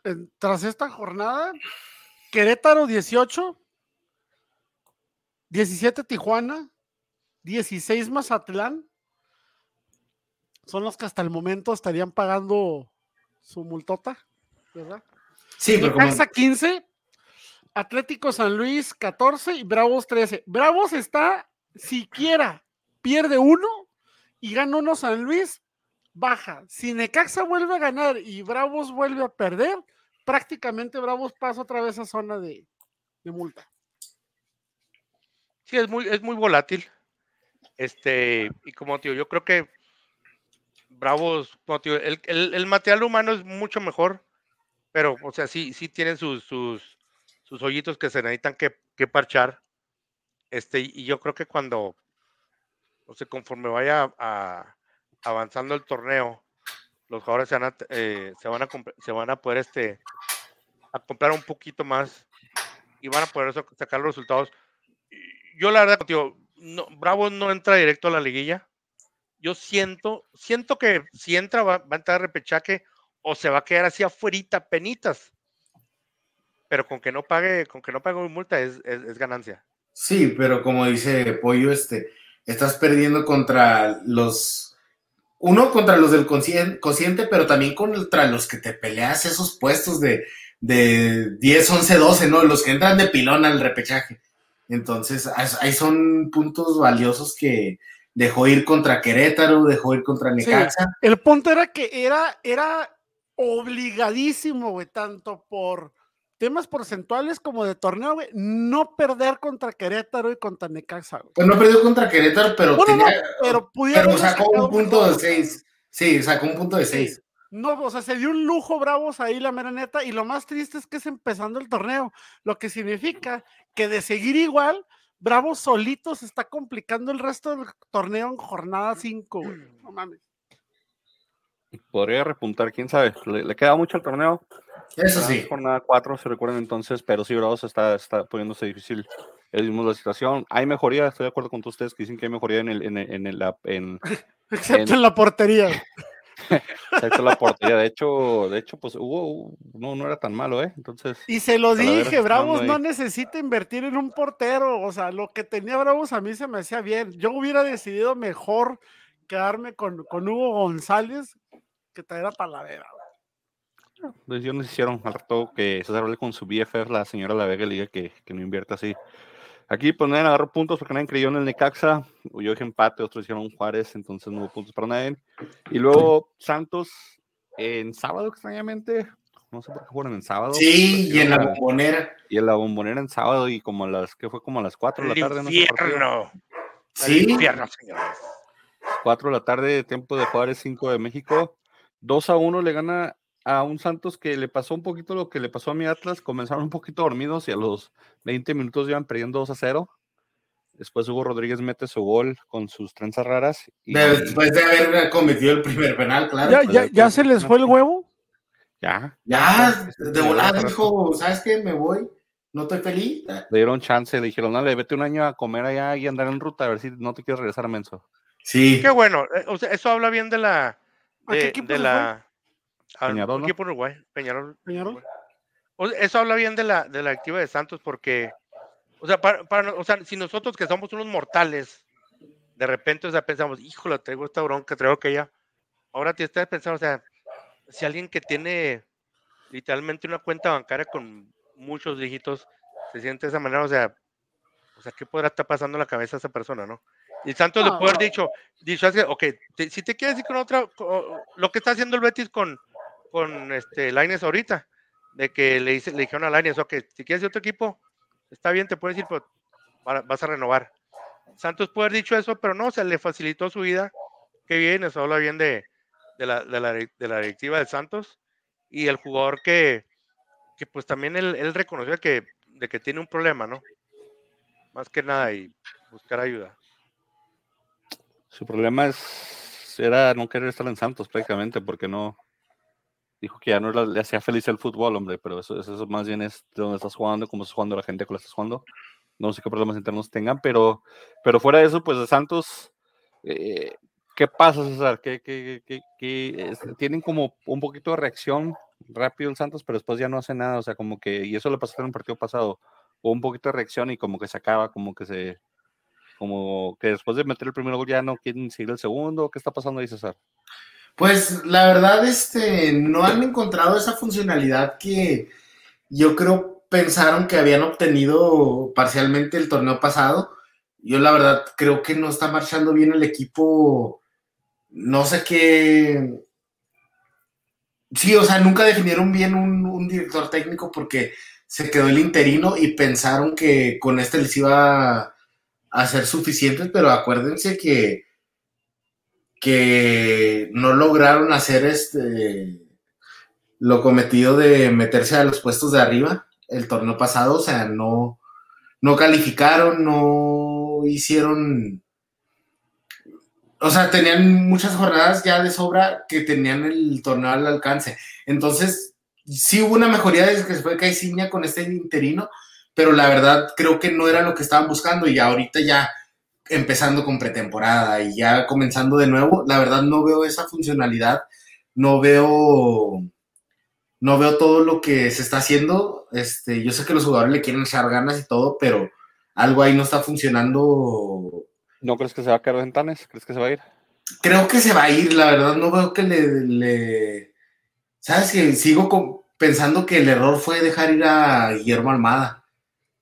en- tras esta jornada, Querétaro 18, 17 Tijuana, 16 Mazatlán. Son los que hasta el momento estarían pagando su multota, ¿verdad? Sí, pero como, Necaxa 15, Atlético San Luis 14 y Bravos 13. Bravos está, siquiera pierde uno y gana uno San Luis, baja. Si Necaxa vuelve a ganar y Bravos vuelve a perder, prácticamente Bravos pasa otra vez a zona de, multa. Sí, es muy, es muy volátil. Este, y como digo, yo creo que Bravos, como el, el- el material humano es mucho mejor, pero, o sea, sí, sí tienen sus, sus, sus hoyitos que se necesitan que, que parchar. Este, y yo creo que cuando, o sea, conforme vaya a- avanzando el torneo, los jugadores se van a, eh, se van a, se van a poder este, a comprar un poquito más y van a poder sa- sacar los resultados. Yo la verdad, no, Bravo no entra directo a la liguilla. Yo siento, siento que si entra va, a entrar a repechaje o se va a quedar así afuerita, penitas. Pero con que no pague, con que no pague multa es, es- es ganancia. sí, pero como dice Pollo, este, estás perdiendo contra los. Uno contra los del conscien- consciente, pero también contra los que te peleas esos puestos de, de 10, 11, 12, ¿no? Los que entran de pilón al repechaje. Entonces, ahí- son puntos valiosos que dejó ir contra Querétaro, dejó ir contra Sí. Necaxa. El punto era que era, era obligadísimo, güey, tanto por temas porcentuales como de torneo, güey, no perder contra Querétaro y contra Necaxa, güey. Pues no perdió contra Querétaro, pero, Bueno, no, tenía- pero sacó un punto de güey. 6. Sí, sacó un punto de 6. No, o sea, se dio un lujo Bravos ahí, la mera neta, y lo más triste es que es empezando el torneo, lo que significa que de seguir igual, Bravos solito se está complicando el resto del torneo en jornada 5, No mames. Podría repuntar, quién sabe. Le, queda mucho al torneo. Eso sí. Jornada 4, se recuerdan entonces, pero sí, Bravos está, está poniéndose difícil. Es mismo la situación. Hay mejoría, estoy de acuerdo con ustedes que dicen que hay mejoría en el, en, en el, en, <laughs> Excepto en la portería. <laughs> Excepto la portería. De hecho, de hecho, pues hubo, no, no era tan malo, ¿eh? Entonces. Y se lo dije, Bravos no necesita invertir en un portero. O sea, lo que tenía Bravos a mí se me hacía bien. Yo hubiera decidido mejor quedarme con, con Hugo González que traer a Talavera. Decisiones hicieron al rato que se hable con su BFF, la señora La Vega, le diga que, que no invierta así. Aquí pues nadie agarró puntos porque nadie creyó en el Necaxa. Yo dije empate, otros hicieron Juárez, entonces no hubo puntos para nadie. Y luego Santos en sábado, extrañamente. No sé por qué jugaron en sábado. Sí, y en la bombonera. Y en la bombonera en sábado y como a las, que fue como a las 4 de la tarde. Infierno. No sí. Infierno, señores. 4 de la tarde, tiempo de Juárez, 5 de México. 2 a 1 le gana a un Santos que le pasó un poquito lo que le pasó a mi Atlas, comenzaron un poquito dormidos y a los 20 minutos iban perdiendo 2 a 0. Después Hugo Rodríguez mete su gol con sus trenzas raras. Y... Después de haber cometido el primer penal, claro. ¿Ya, ya, ya se les fue el huevo? Ya. Ya, de volada dijo, ¿sabes qué? Me voy, no estoy feliz. Le dieron chance, le dijeron, dale, vete un año a comer allá y andar en ruta, a ver si no te quieres regresar a Menso. Sí. Qué bueno, eh, o sea, eso habla bien de la... De, de la... Peñarol, ¿no? Uruguay, Peñarol. eso habla bien de la, de la activa de Santos porque, o sea, para, o sea, si nosotros que somos unos mortales, de repente, o sea, pensamos, híjole, traigo esta bronca, traigo ya Ahora te estás pensando, o sea, si alguien que tiene literalmente una cuenta bancaria con muchos dígitos se siente de esa manera, o sea, o sea, ¿qué podrá estar pasando en la cabeza de esa persona, no? Y Santos le puede haber dicho, dicho, ok, si te quieres ir con otra, lo que está haciendo el Betis con, con este Laines ahorita, de que le, dice, le dijeron a Laines, ok, si quieres ir otro equipo, está bien, te puedes ir, pero vas a renovar. Santos puede haber dicho eso, pero no, se le facilitó su vida. Qué bien, eso habla bien de, de, la, de, la, de la directiva de Santos y el jugador que, que pues también él, él reconoció que, de que tiene un problema, ¿no? Más que nada y buscar ayuda. Su problema es era no querer estar en Santos prácticamente porque no, dijo que ya no le hacía feliz el fútbol, hombre, pero eso, eso más bien es de dónde estás jugando, cómo estás jugando la gente que estás jugando. No sé qué problemas internos tengan, pero, pero fuera de eso, pues de Santos, eh, ¿qué pasa, César? ¿Qué, qué, qué, tienen como un poquito de reacción rápido el Santos, pero después ya no hace nada, o sea, como que, y eso le pasó en el partido pasado, hubo un poquito de reacción y como que se acaba, como que se, como que después de meter el primer gol ya no quieren seguir el segundo, ¿qué está pasando ahí, César? Pues la verdad, este, no han encontrado esa funcionalidad que yo creo pensaron que habían obtenido parcialmente el torneo pasado. Yo la verdad creo que no está marchando bien el equipo. No sé qué. Sí, o sea, nunca definieron bien un, director técnico porque se quedó el interino y pensaron que con este les iba a ser suficientes, pero acuérdense que que no lograron hacer este lo cometido de meterse a los puestos de arriba el torneo pasado, o sea, no, no calificaron, no hicieron, o sea, tenían muchas jornadas ya de sobra que tenían el torneo al alcance. Entonces, sí hubo una mejoría desde que se fue Caiciña con este interino, pero la verdad creo que no era lo que estaban buscando y ahorita ya empezando con pretemporada y ya comenzando de nuevo, la verdad no veo esa funcionalidad, no veo no veo todo lo que se está haciendo. Este, yo sé que los jugadores le quieren echar ganas y todo, pero algo ahí no está funcionando. ¿No crees que se va a caer Ventanes? ¿Crees que se va a ir? Creo que se va a ir, la verdad, no veo que le. ¿Sabes que Sigo pensando que el error fue dejar ir a Guillermo Almada.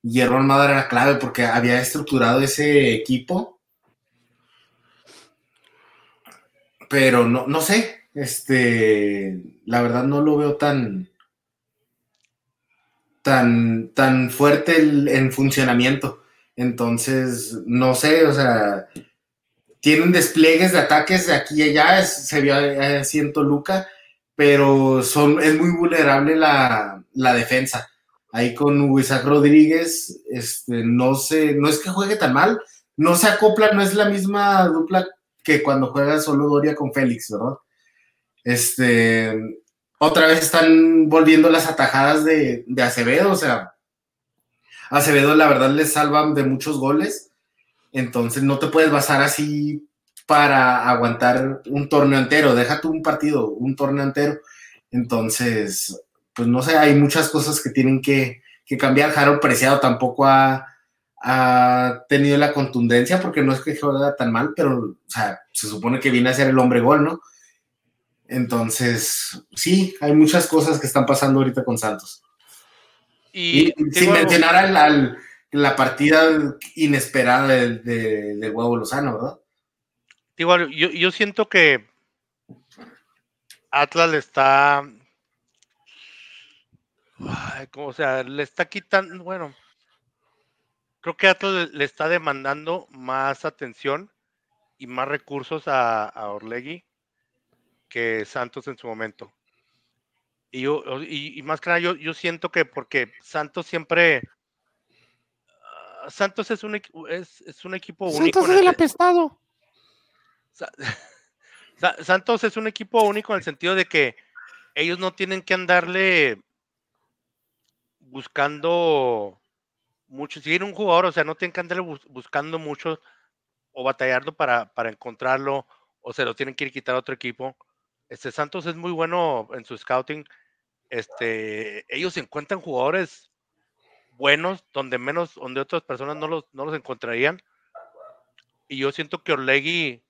Hierro Almada era clave porque había estructurado ese equipo. Pero no, no sé, este, la verdad no lo veo tan, tan, tan fuerte en funcionamiento. Entonces, no sé, o sea, tienen despliegues de ataques de aquí y allá, se vio así en Toluca, pero son, es muy vulnerable la, la defensa. Ahí con Isaac Rodríguez, este, no, sé, no es que juegue tan mal, no se acopla, no es la misma dupla que cuando juega solo Doria con Félix, ¿verdad? Este, otra vez están volviendo las atajadas de, Acevedo, o sea, Acevedo la verdad le salvan de muchos goles, entonces no te puedes basar así para aguantar un torneo entero, déjate un partido, un torneo entero. Entonces, pues no sé, hay muchas cosas que tienen que, cambiar. Harold Preciado tampoco ha, tenido la contundencia porque no es que juega tan mal, pero o sea, se supone que viene a ser el hombre gol, ¿no? Entonces, sí, hay muchas cosas que están pasando ahorita con Santos. Y, sin mencionar al, la partida inesperada del, del huevo Lozano, ¿verdad? Igual, yo, yo siento que Atlas le está o sea, le está quitando, bueno, creo que Atlas le, está demandando más atención y más recursos a, a Orlegui que Santos en su momento. Y, yo, y, más que nada, yo, yo, siento que porque Santos siempre. Ah, Santos es un, es, es un equipo único. Santos es el apestado. <laughs> Santos es un equipo único en el sentido de que ellos no tienen que andarle buscando mucho, si un jugador, o sea, no tienen que andar buscando mucho o batallando para, para encontrarlo o se lo tienen que ir quitar a otro equipo. Este Santos es muy bueno en su scouting. Este, ellos encuentran jugadores buenos donde menos, donde otras personas no los, no los encontrarían. Y yo siento que Orlegui,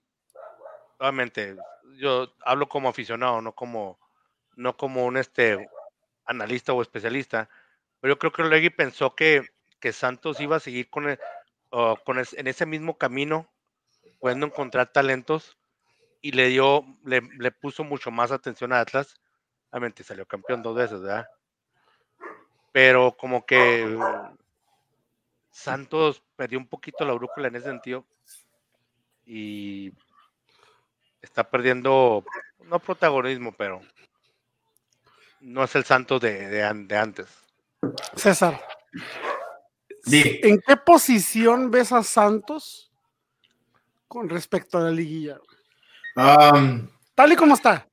obviamente, yo hablo como aficionado, no como, no como un este analista o especialista yo creo que Olegui pensó que, que Santos iba a seguir con, el, con en ese mismo camino, pudiendo encontrar talentos, y le dio, le, le puso mucho más atención a Atlas. Obviamente salió campeón dos veces, ¿verdad? Pero como que Santos perdió un poquito la brújula en ese sentido. Y está perdiendo, no protagonismo, pero no es el Santos de, de antes. César, ¿en qué posición ves a Santos con respecto a la liguilla? tal y como está.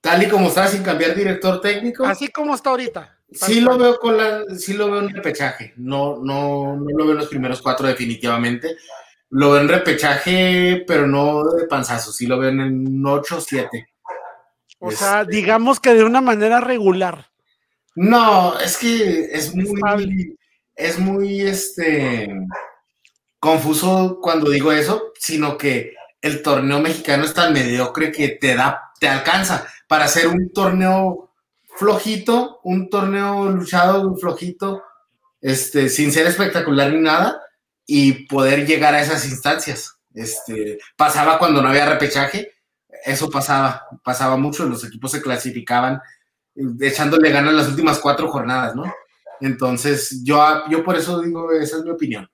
Tal y como está, sin cambiar director técnico. Así como está ahorita. Sí lo veo con la, sí lo veo en repechaje. No, no, no lo veo en los primeros cuatro definitivamente. Lo veo en repechaje, pero no de panzazo. Sí lo veo en 8 o 7. O sea, digamos que de una manera regular. No, es que es muy, es muy, este, confuso cuando digo eso, sino que el torneo mexicano es tan mediocre que te da, te alcanza para hacer un torneo flojito, un torneo luchado, flojito, este, sin ser espectacular ni nada, y poder llegar a esas instancias. Este, pasaba cuando no había repechaje, eso pasaba, pasaba mucho, los equipos se clasificaban echándole ganas las últimas cuatro jornadas, ¿no? Entonces, yo, yo por eso digo, esa es mi opinión.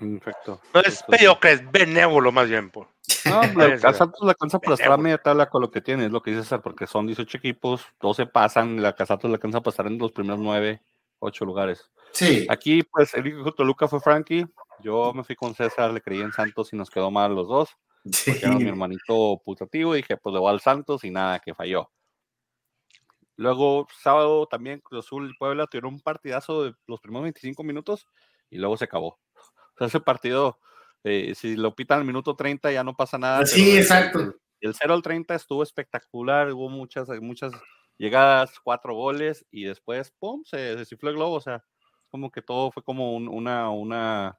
Perfecto. No es mediocre, es benévolo más bien. Por. No, la, Casatos la alcanza para estar a media tabla con lo que tiene, es lo que dice César, porque son 18 equipos, 12 pasan, la Casatos la alcanza a pasar en los primeros 9, 8 lugares. Sí. Aquí, pues, el hijo de Toluca fue Frankie, yo me fui con César, le creí en Santos y nos quedó mal los dos. Sí. era mi hermanito putativo y dije, pues le voy al Santos y nada, que falló. Luego, sábado también Cruz Azul y Puebla tuvieron un partidazo de los primeros 25 minutos y luego se acabó. O sea, ese partido, eh, si lo pitan al minuto 30 ya no pasa nada. Sí, exacto. El, 0 al 30 estuvo espectacular, hubo muchas, muchas llegadas, cuatro goles y después, ¡pum!, se descifló el globo. O sea, como que todo fue como una, una,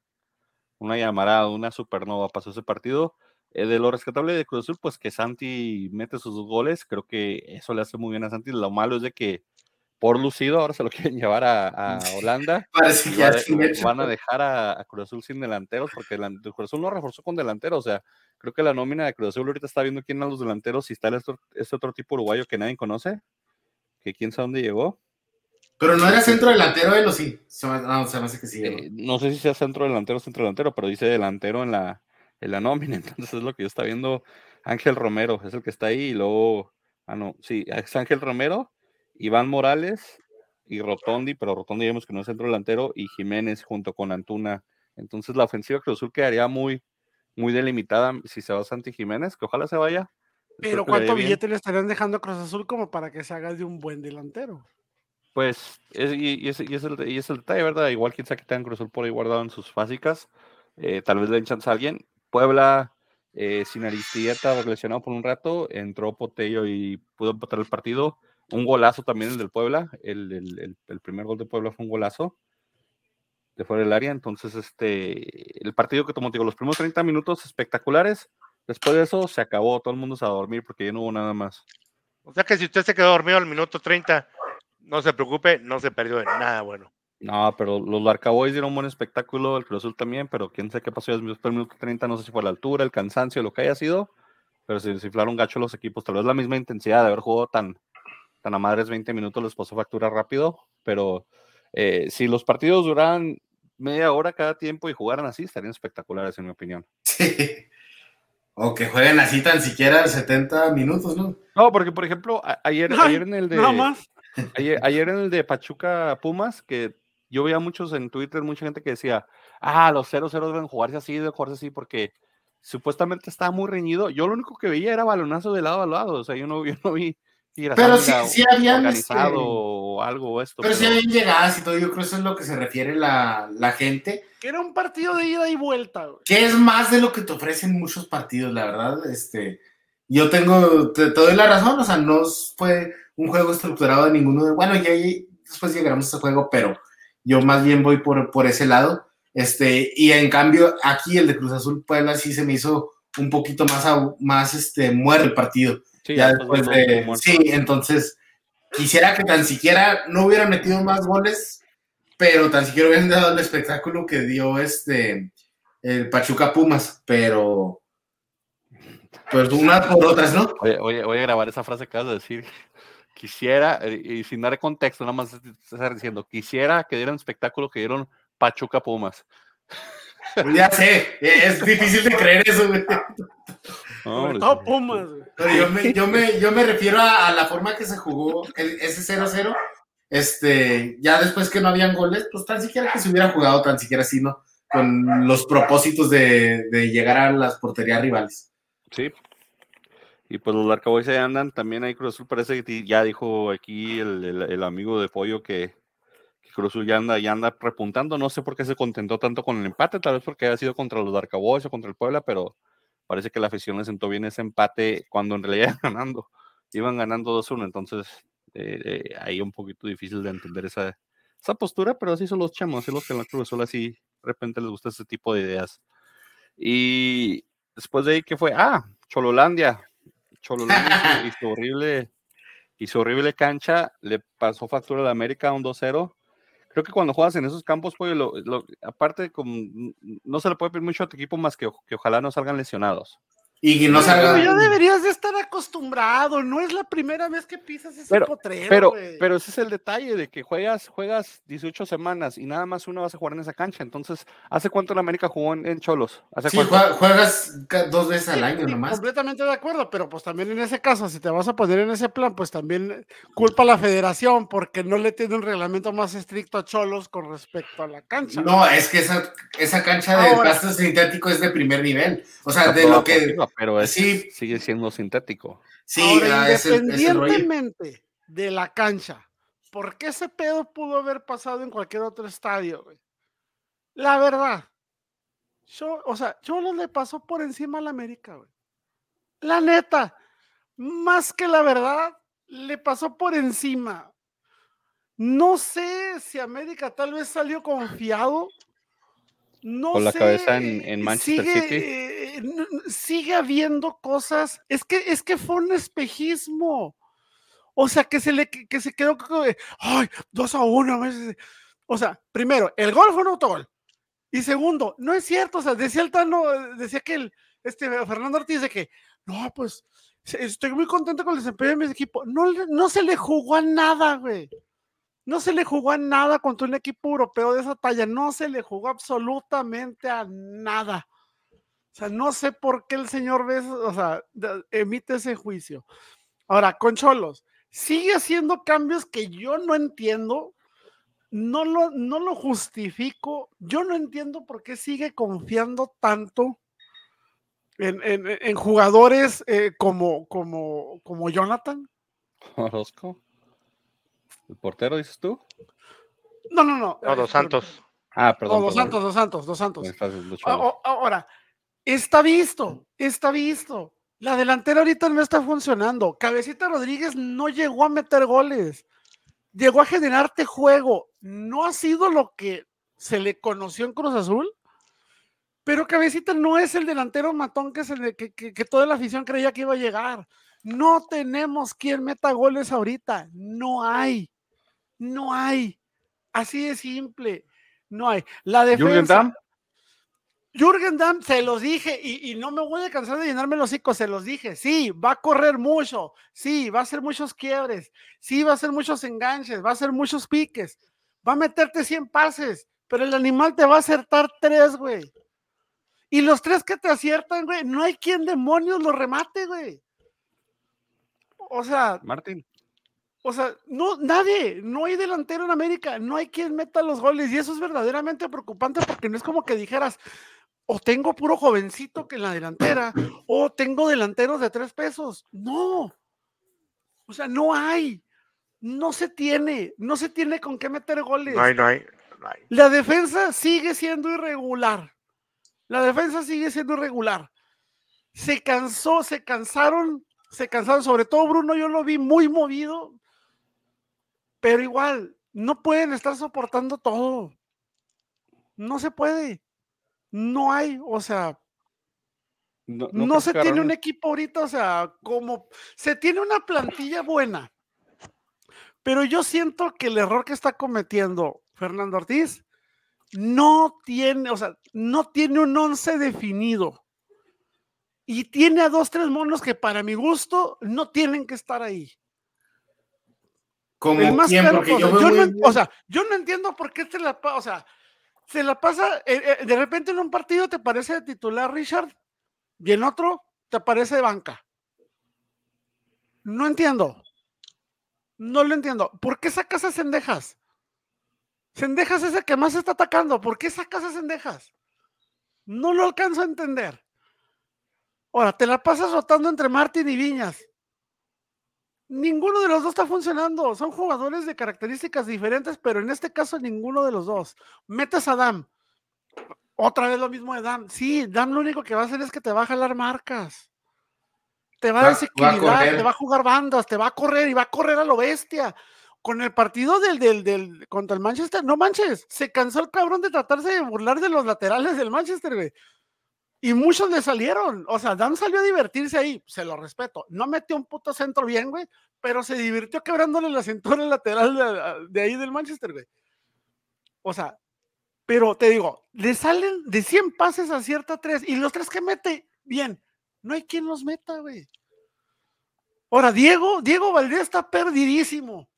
una llamarada, una supernova. Pasó ese partido eh, de lo rescatable de Cruz Azul, pues que Santi mete sus goles, creo que eso le hace muy bien a Santi. Lo malo es de que por lucido ahora se lo <laughs> quieren llevar a, Holanda. <laughs> Parece que van a dejar a, Cruz Azul sin delanteros, porque el, Cruz Azul no reforzó con delanteros. O sea, creo que la nómina de Cruz Azul ahorita está viendo quién a los delanteros y está este, otro tipo uruguayo que nadie conoce, que quién sabe dónde llegó. Pero no era centro delantero él o sí. No, me hace que sí. Eh, no sé si sea centro delantero o centro delantero, pero dice delantero en la, en la nómina. <laughs> Entonces es lo que yo está viendo Ángel Romero es el que está ahí y luego, ah, no, sí, es Ángel Romero, Iván Morales y Rotondi, pero Rotondi vemos que no es centro delantero, y Jiménez junto con Antuna. Entonces la ofensiva Cruz Azul quedaría muy, muy delimitada si se va Santi Jiménez, que ojalá se vaya. Pero ¿cuánto billete le estarían dejando a Cruz Azul como para que se haga de un buen delantero? Pues, y, es, y, es el, y, es, el, detalle, ¿verdad? Igual quien sea que tengan Cruz Azul por ahí guardado en sus básicas, eh, tal vez le den chance a alguien. Puebla, eh, sin Aristieta lesionado por un rato, entró Potello y pudo empatar el partido. Un golazo también el del Puebla, el, el, el, primer gol de Puebla fue un golazo de fuera del área. Entonces, este, el partido que tomó, digo, los primeros 30 minutos espectaculares. Después de eso se acabó, todo el mundo se va a dormir porque ya no hubo nada más. O sea que si usted se quedó dormido al minuto 30, no se preocupe, no se perdió de nada bueno. No, pero los Larcaboys dieron un buen espectáculo, el Cruz Azul también, pero quién sabe qué pasó después del minuto 30, no sé si fue la altura, el cansancio, lo que haya sido, pero se desinflaron gacho los equipos, tal vez la misma intensidad de haber jugado tan, tan a madres 20 minutos les pasó factura rápido, pero eh, si los partidos duraran media hora cada tiempo y jugaran así, estarían espectaculares en mi opinión. <laughs> Sí. O que jueguen así tan siquiera 70 minutos, ¿no? No, porque por ejemplo, ayer, ayer en el de... Ayer, ayer, en el de Pachuca Pumas, que yo veía muchos en Twitter, mucha gente que decía, ah, los 0-0 deben jugarse así, deben jugarse así, porque supuestamente estaba muy reñido. Yo lo único que veía era balonazo de lado a lado, o sea, yo no, <laughs> yo no vi pero sí, sí habían este, organizado o algo esto. Pero, sí habían llegadas y todo, yo creo que eso es lo que se refiere la, la gente. Que era un partido de ida y vuelta. Que es más de lo que te ofrecen muchos partidos, la verdad. Este, yo tengo, te, te doy la razón, o sea, no fue un juego estructurado de ninguno de, bueno, ya después llegaremos a ese juego, pero yo más bien voy por, por ese lado. Este, y en cambio, aquí el de Cruz Azul Puebla sí se me hizo un poquito más, más este, muerto el partido. Sí, ya después de, sí, entonces quisiera que tan siquiera no hubieran metido más goles, pero tan siquiera hubieran dado el espectáculo que dio este el Pachuca Pumas, pero pues unas por otras, ¿no? Oye, voy a grabar esa frase que acabas de decir quisiera, eh, y sin dar contexto, nada más estar diciendo, quisiera que dieran espectáculo que dieron Pachuca Pumas. Pues ya sé, es difícil de creer eso, güey. No, Pumas, Pero yo me, yo me, yo me refiero a, la forma que se jugó ese 0-0. Este, ya después que no habían goles, pues tan siquiera que se hubiera jugado tan siquiera así, ¿no? Con los propósitos de, de llegar a las porterías rivales. Sí, y pues los Larcaboys se andan, también hay Cruz Azul parece que ya dijo aquí el, el, amigo de Pollo que, que, Cruz Azul ya anda, ya anda repuntando, no sé por qué se contentó tanto con el empate, tal vez porque haya sido contra los Larcaboys o contra el Puebla, pero parece que la afición le sentó bien ese empate cuando en realidad <laughs> iban ganando, iban ganando 2-1, entonces eh, eh, ahí un poquito difícil de entender esa, esa postura, pero así son los chamos, así los que en la Cruz Azul así de repente les gusta ese tipo de ideas. Y después de ahí, ¿qué fue? Ah, Chololandia, Chololán hizo, horrible, hizo horrible cancha, le pasó factura a la América un 2-0. Creo que cuando juegas en esos campos, pues, aparte, no se le puede pedir mucho a tu equipo más que ojalá no salgan lesionados. Y que no salga. Pero ya deberías de estar acostumbrado, no es la primera vez que pisas ese pero, potrero. Pero, pero ese es el detalle de que juegas, juegas 18 semanas y nada más uno vas a jugar en esa cancha. Entonces, ¿hace cuánto en América jugó en, Cholos? ¿Hace sí, juegas dos veces al año nomás. Completamente de acuerdo, pero pues también en ese caso, si te vas a poner en ese plan, pues también culpa a la federación porque no le tiene un reglamento más estricto a Cholos con respecto a la cancha. No, es que esa, esa cancha de pasto sintético es de primer nivel. O sea, de lo que pero sigue siendo sintético. Sí, Ahora, independientemente de la cancha, ¿por qué ese pedo pudo haber pasado en cualquier otro estadio? La verdad, yo, o sea, no le pasó por encima a la América, güey. La neta, más que la verdad, le pasó por encima. No sé si América tal vez salió confiado no con la cabeza en, Manchester sigue, City. Eh, sigue habiendo cosas. Es que, es que fue un espejismo. O sea, que se le que se quedó. Ay, dos a uno. O sea, primero, el gol fue un autogol. Y segundo, no es cierto. O sea, decía el Tano, decía que el, este, Fernando Ortiz de que, no, pues, estoy muy contento con el desempeño de mi equipo. No, no se le jugó a nada, güey. No se le jugó a nada contra un equipo europeo de esa talla, no se le jugó absolutamente a nada. O sea, no sé por qué el señor ve, o sea, emite ese juicio. Ahora, con Cholos, sigue haciendo cambios que yo no entiendo, no lo, no lo justifico, yo no entiendo por qué sigue confiando tanto en, jugadores eh, como, como, como Jonathan. <laughs> Orozco. ¿El portero dices tú? No, no, no. No, Dos Santos. Ah, perdón. dos Santos, Dos Santos, Dos Santos. Ahora, está visto, está visto. La delantera ahorita no está funcionando. Cabecita Rodríguez no llegó a meter goles. Llegó a generarte juego. No ha sido lo que se le conoció en Cruz Azul. Pero Cabecita no es el delantero matón que, se que, que, toda la afición creía que iba a llegar. No tenemos quien meta goles ahorita. No hay. No hay. Así de simple. No hay. La defensa. Jürgen Damm, se los dije, y, no me voy a cansar de llenarme los hocico, se los dije, sí, va a correr mucho, sí, va a hacer muchos quiebres, sí, va a hacer muchos enganches, va a hacer muchos piques, va a meterte 100 pases, pero el animal te va a acertar tres, güey. Y los tres que te aciertan, güey, no hay quien demonios lo remate, güey. O sea. Martín. O sea, no, nadie, no hay delantero en América, no hay quien meta los goles y eso es verdaderamente preocupante porque no es como que dijeras, o tengo puro jovencito que en la delantera, o tengo delanteros de tres pesos. No, o sea, no hay, no se tiene, no se tiene con qué meter goles. No hay, no hay, La defensa sigue siendo irregular. La defensa sigue siendo irregular. Se cansó, se cansaron, se cansaron, sobre todo Bruno, yo lo vi muy movido, pero igual, no pueden estar soportando todo. No se puede. No hay, o sea, no, se tiene un equipo ahorita, o sea, como se tiene una plantilla buena. Pero yo siento que el error que está cometiendo Fernando Ortiz no tiene, o sea, no tiene un once definido. Y tiene a dos, tres monos que para mi gusto no tienen que estar ahí. Como más yo o sea, yo no entiendo por qué te la, o sea, se la pasa, eh, eh, de repente en un partido te parece de titular Richard y en otro te parece de banca. No entiendo. No lo entiendo. ¿Por qué sacas a Cendejas? Cendejas es el que más está atacando. ¿Por qué sacas a Cendejas? No lo alcanzo a entender. Ahora, te la pasas rotando entre Martín y Viñas. Ninguno de los dos está funcionando. Son jugadores de características diferentes, pero en este caso ninguno de los dos. Metes a Dam. Otra vez lo mismo de Dam. Sí, Dam lo único que va a hacer es que te va a jalar marcas. Te va a desequilibrar, te va a jugar bandas, te va a correr y va a correr a lo bestia. Con el partido del, del, del contra el Manchester, no manches, se cansó el cabrón de tratarse de burlar de los laterales del Manchester, güey. Y muchos le salieron. O sea, Dan salió a divertirse ahí. Se lo respeto. No metió un puto centro bien, güey. Pero se divirtió quebrándole la cintura lateral de, ahí del Manchester, güey. O sea, pero te digo, le salen de 100 pases a cierta tres. Y los tres que mete, bien. No hay quien los meta, güey. Ahora, Diego, Diego Valdés está perdidísimo.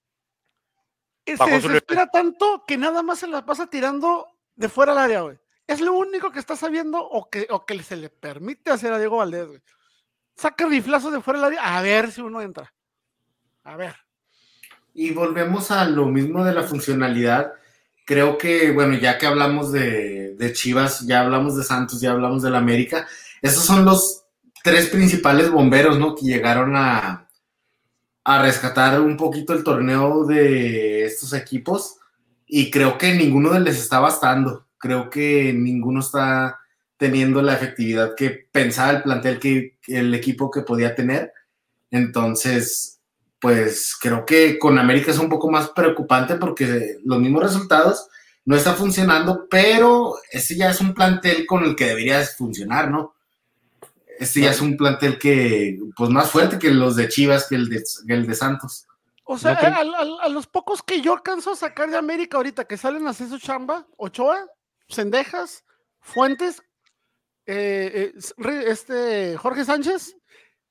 Se desespera tanto que nada más se la pasa tirando de fuera al área, güey. Es lo único que está sabiendo o que, o que se le permite hacer a Diego Valdés, güey. Saca riflazos de fuera del área a ver si uno entra. A ver. Y volvemos a lo mismo de la funcionalidad. Creo que, bueno, ya que hablamos de, de Chivas, ya hablamos de Santos, ya hablamos de la América, esos son los tres principales bomberos, ¿no? Que llegaron a, a rescatar un poquito el torneo de estos equipos y creo que ninguno de les está bastando creo que ninguno está teniendo la efectividad que pensaba el plantel que el equipo que podía tener. Entonces, pues creo que con América es un poco más preocupante porque los mismos resultados no están funcionando, pero ese ya es un plantel con el que debería funcionar, ¿no? Este ya es un plantel que, pues más fuerte que los de Chivas, que el de, el de Santos. O sea, a, los pocos que yo alcanzo a sacar de América ahorita que salen a hacer su chamba, Ochoa, Cendejas, Fuentes, eh, eh, este Jorge Sánchez.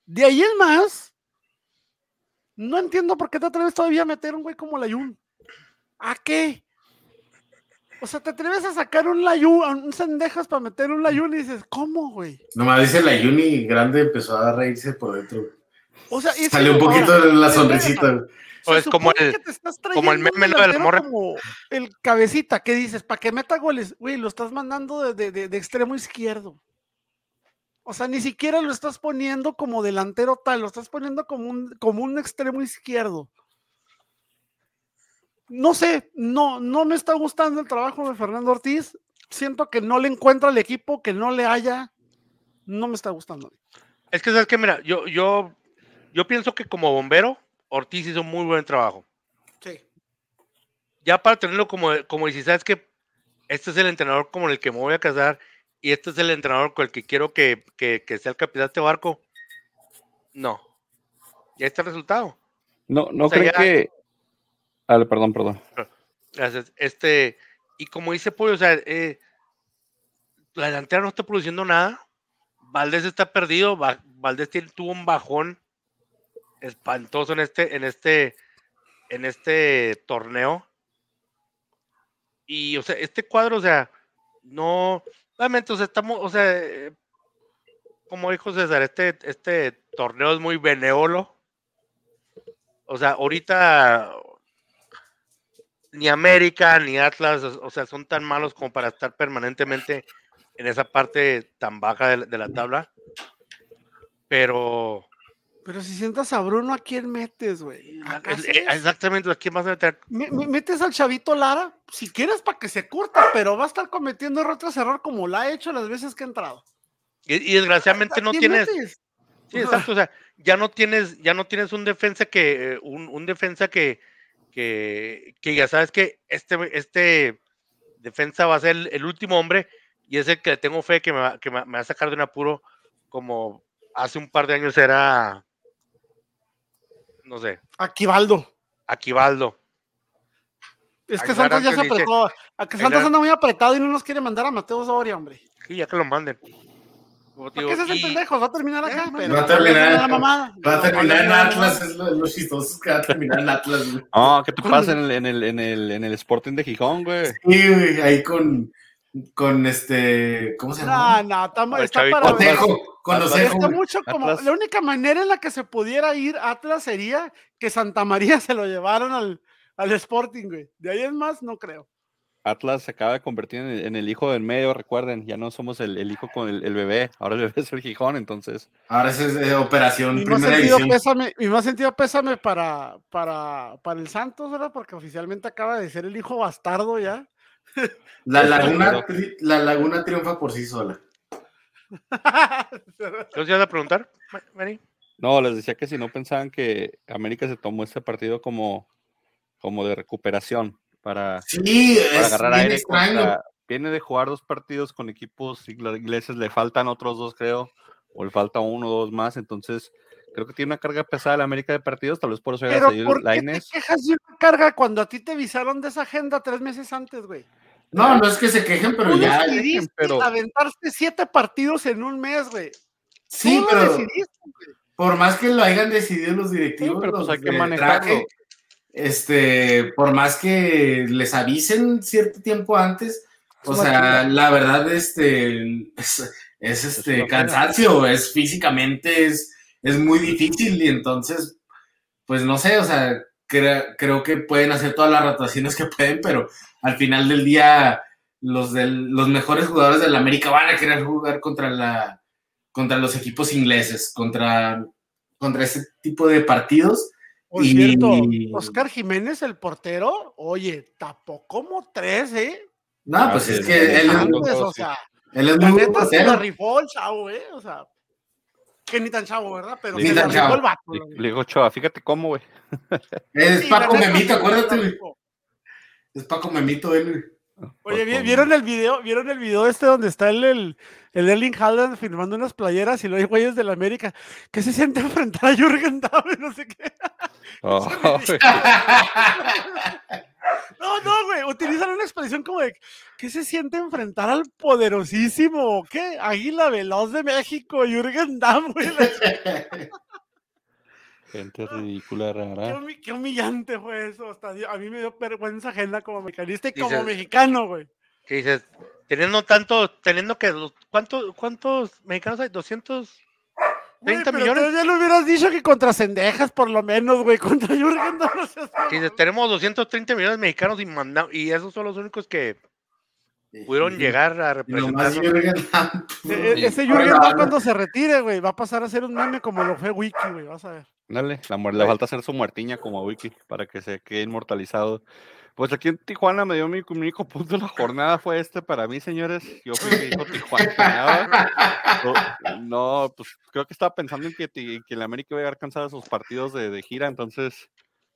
De ahí en más, no entiendo por qué te atreves todavía a meter un güey como la Yun. ¿A qué? O sea, te atreves a sacar un layu, un sendejas para meter un layun y dices, ¿cómo, güey? Nomás dice la Juni grande empezó a reírse por dentro. O sea, y es Salió un poquito de la sonrisita. O es como el- que como el meme de la delantero morra. como el cabecita, que dices, para que meta goles, güey, lo estás mandando de, de- de- de extremo izquierdo. O sea, ni siquiera lo estás poniendo como delantero tal, lo estás poniendo como un, como un extremo izquierdo. No sé, no, no me está gustando el trabajo de Fernando Ortiz. Siento que no le encuentra al equipo, que no le haya. No me está gustando. Es que, ¿sabes qué? Mira, yo, yo, yo pienso que como bombero, Ortiz hizo muy buen trabajo. Sí. Ya para tenerlo como, como si sabes que este es el entrenador con el que me voy a casar y este es el entrenador con el que quiero que, que, que sea el capitán de este barco. No. Ya está el resultado. No, no O sea, creen ya- que. Ah, perdón, perdón. Gracias. Este, y como dice Pollo, o sea, eh, la delantera no está produciendo nada. Valdés está perdido. Va- Valdés tiene- tuvo un bajón espantoso en este, en este, en este torneo. Y, o sea, este cuadro, o sea, no, realmente, o estamos, o sea, como dijo César, este, este torneo es muy benévolo. O sea, ahorita ni América ni Atlas, o sea, son tan malos como para estar permanentemente en esa parte tan baja de la tabla. Pero Pero si sientas a Bruno, ¿a quién metes, güey? Eh, exactamente, ¿a quién vas a meter? Me- me- metes al chavito Lara, si quieres para que se curta, pero va a estar cometiendo error tras error como la ha hecho las veces que ha entrado. Y, y desgraciadamente ¿A no tienes, metes? sí, exacto, o sea, ya no tienes, ya no tienes un defensa que, eh, un, un defensa que, que, que ya sabes que este, este defensa va a ser el, el último hombre y es el que le tengo fe que me va, que me, me va a sacar de un apuro como hace un par de años era, no sé, Aquivaldo. Aquivaldo. Es que Aguilar Santos ya se dice- apretó. A que Santos anda muy apretado y no nos quiere mandar a Mateo Soria, hombre. Sí, ya que lo manden. Como te ¿Para digo, qué se hacen y- pendejos? Va a terminar acá, Eh, pero va a terminar- la mamada. Va a terminar en la Atlas, es lo, lo chistoso que va a terminar en Atlas, güey. No, ¿qué te pasa en el, en el, en el, en el Sporting de Gijón, güey? Sí, güey, ahí con, con este, ¿cómo se No, llama? no, está, Con el está chavito. para Otejo, Está mucho como Atlas. la única manera en la que se pudiera ir Atlas sería que Santa María <laughs> se lo llevaron al, al Sporting, güey. De ahí en más, no creo. Atlas se acaba de convertir en el, en el hijo del medio, recuerden, ya no somos el, el hijo con el, el bebé, ahora el bebé es el Gijón, entonces. Ahora es eh, operación Mi primera sentido edición. pésame, mi más sentido pésame para, para, para el Santos, ¿verdad? Porque oficialmente acaba de ser el hijo bastardo ya. La Es laguna, la laguna triunfa por sí sola. ¿Qué os ibas a preguntar, Ma- Mary? No, les decía que si no pensaban que América se tomó este partido como, como de recuperación para, Sí, para agarrar aire contra- Viene de jugar dos partidos con equipos ingleses, le faltan otros dos, creo, o le falta uno o dos más, entonces creo que tiene una carga pesada la América de partidos, tal vez por eso haya Pero salido ¿por qué te Lainez. quejas de una carga cuando a ti te avisaron de esa agenda tres meses antes, güey? No, no es que se quejen, pero Tú ya. decidiste pero- aventarte siete partidos en un mes, güey. Sí, Tú lo pero por más que lo hayan decidido los directivos, pero pues los hay que manejarlo. traje, este, por más que les avisen cierto tiempo antes, o Es sea, la verdad, este, es, es, este cansancio, es físicamente, es, es muy difícil y entonces, pues no sé, o sea, cre- creo que pueden hacer todas las rotaciones que pueden, pero al final del día los, del, los mejores jugadores de la América van a querer jugar contra la contra los equipos ingleses, contra, contra ese tipo de partidos. Por Y- cierto, Oscar Jiménez, el portero, oye, tapó como tres, ¿eh? No, pues Así es es, que él es. Antes, o sea, él es muy neta se la portero. rifó el chavo, ¿eh? O sea, que ni tan chavo, ¿verdad? Pero Ni se la tan rifó chavo. el vato. Le, le digo, Ochoa, fíjate cómo, güey. Es Paco Memito, acuérdate, güey. Es Paco Memito, él. Oye, ¿vi- Con- ¿vieron el video? ¿Vieron el video este donde está el, el, el Erling Haaland firmando unas playeras y luego hay güeyes de la América? ¿Qué se siente enfrentar a Jürgen Damm? y No sé qué. <laughs> Oh. No, no, güey. Utilizan una expresión como de ¿qué se siente enfrentar al poderosísimo, qué? Águila Veloz de México, Jürgen Damm, güey. <laughs> Gente ridícula, Qué, rara. humi- qué humillante fue eso. hasta a mí me dio vergüenza ajena como americanista y como mexicano, güey. Que dices, teniendo tanto, teniendo que, ¿cuántos, cuántos mexicanos hay? 200. Güey, 30 pero millones. ya lo hubieras dicho que contra Cendejas, por lo menos, güey. <laughs> Contra Jürgen no mamón. tenemos 230 millones de mexicanos y manda- y esos son los únicos que pudieron llegar a representar. E- Sí. Ese Jürgen Damm cuando se retire, güey, va a pasar a ser un meme como lo fue Wiki, güey. Vas a ver. Dale, la muer- le falta hacer su muertiña como a Wiki para que se quede inmortalizado. Pues aquí en Tijuana me dio mi mi único punto de la jornada fue este para mí, señores. Yo fui el que dijo Tijuana ganaba. No, no, pues creo que estaba pensando en que, ti- que el América iba a llegar cansado de sus partidos de, de gira, entonces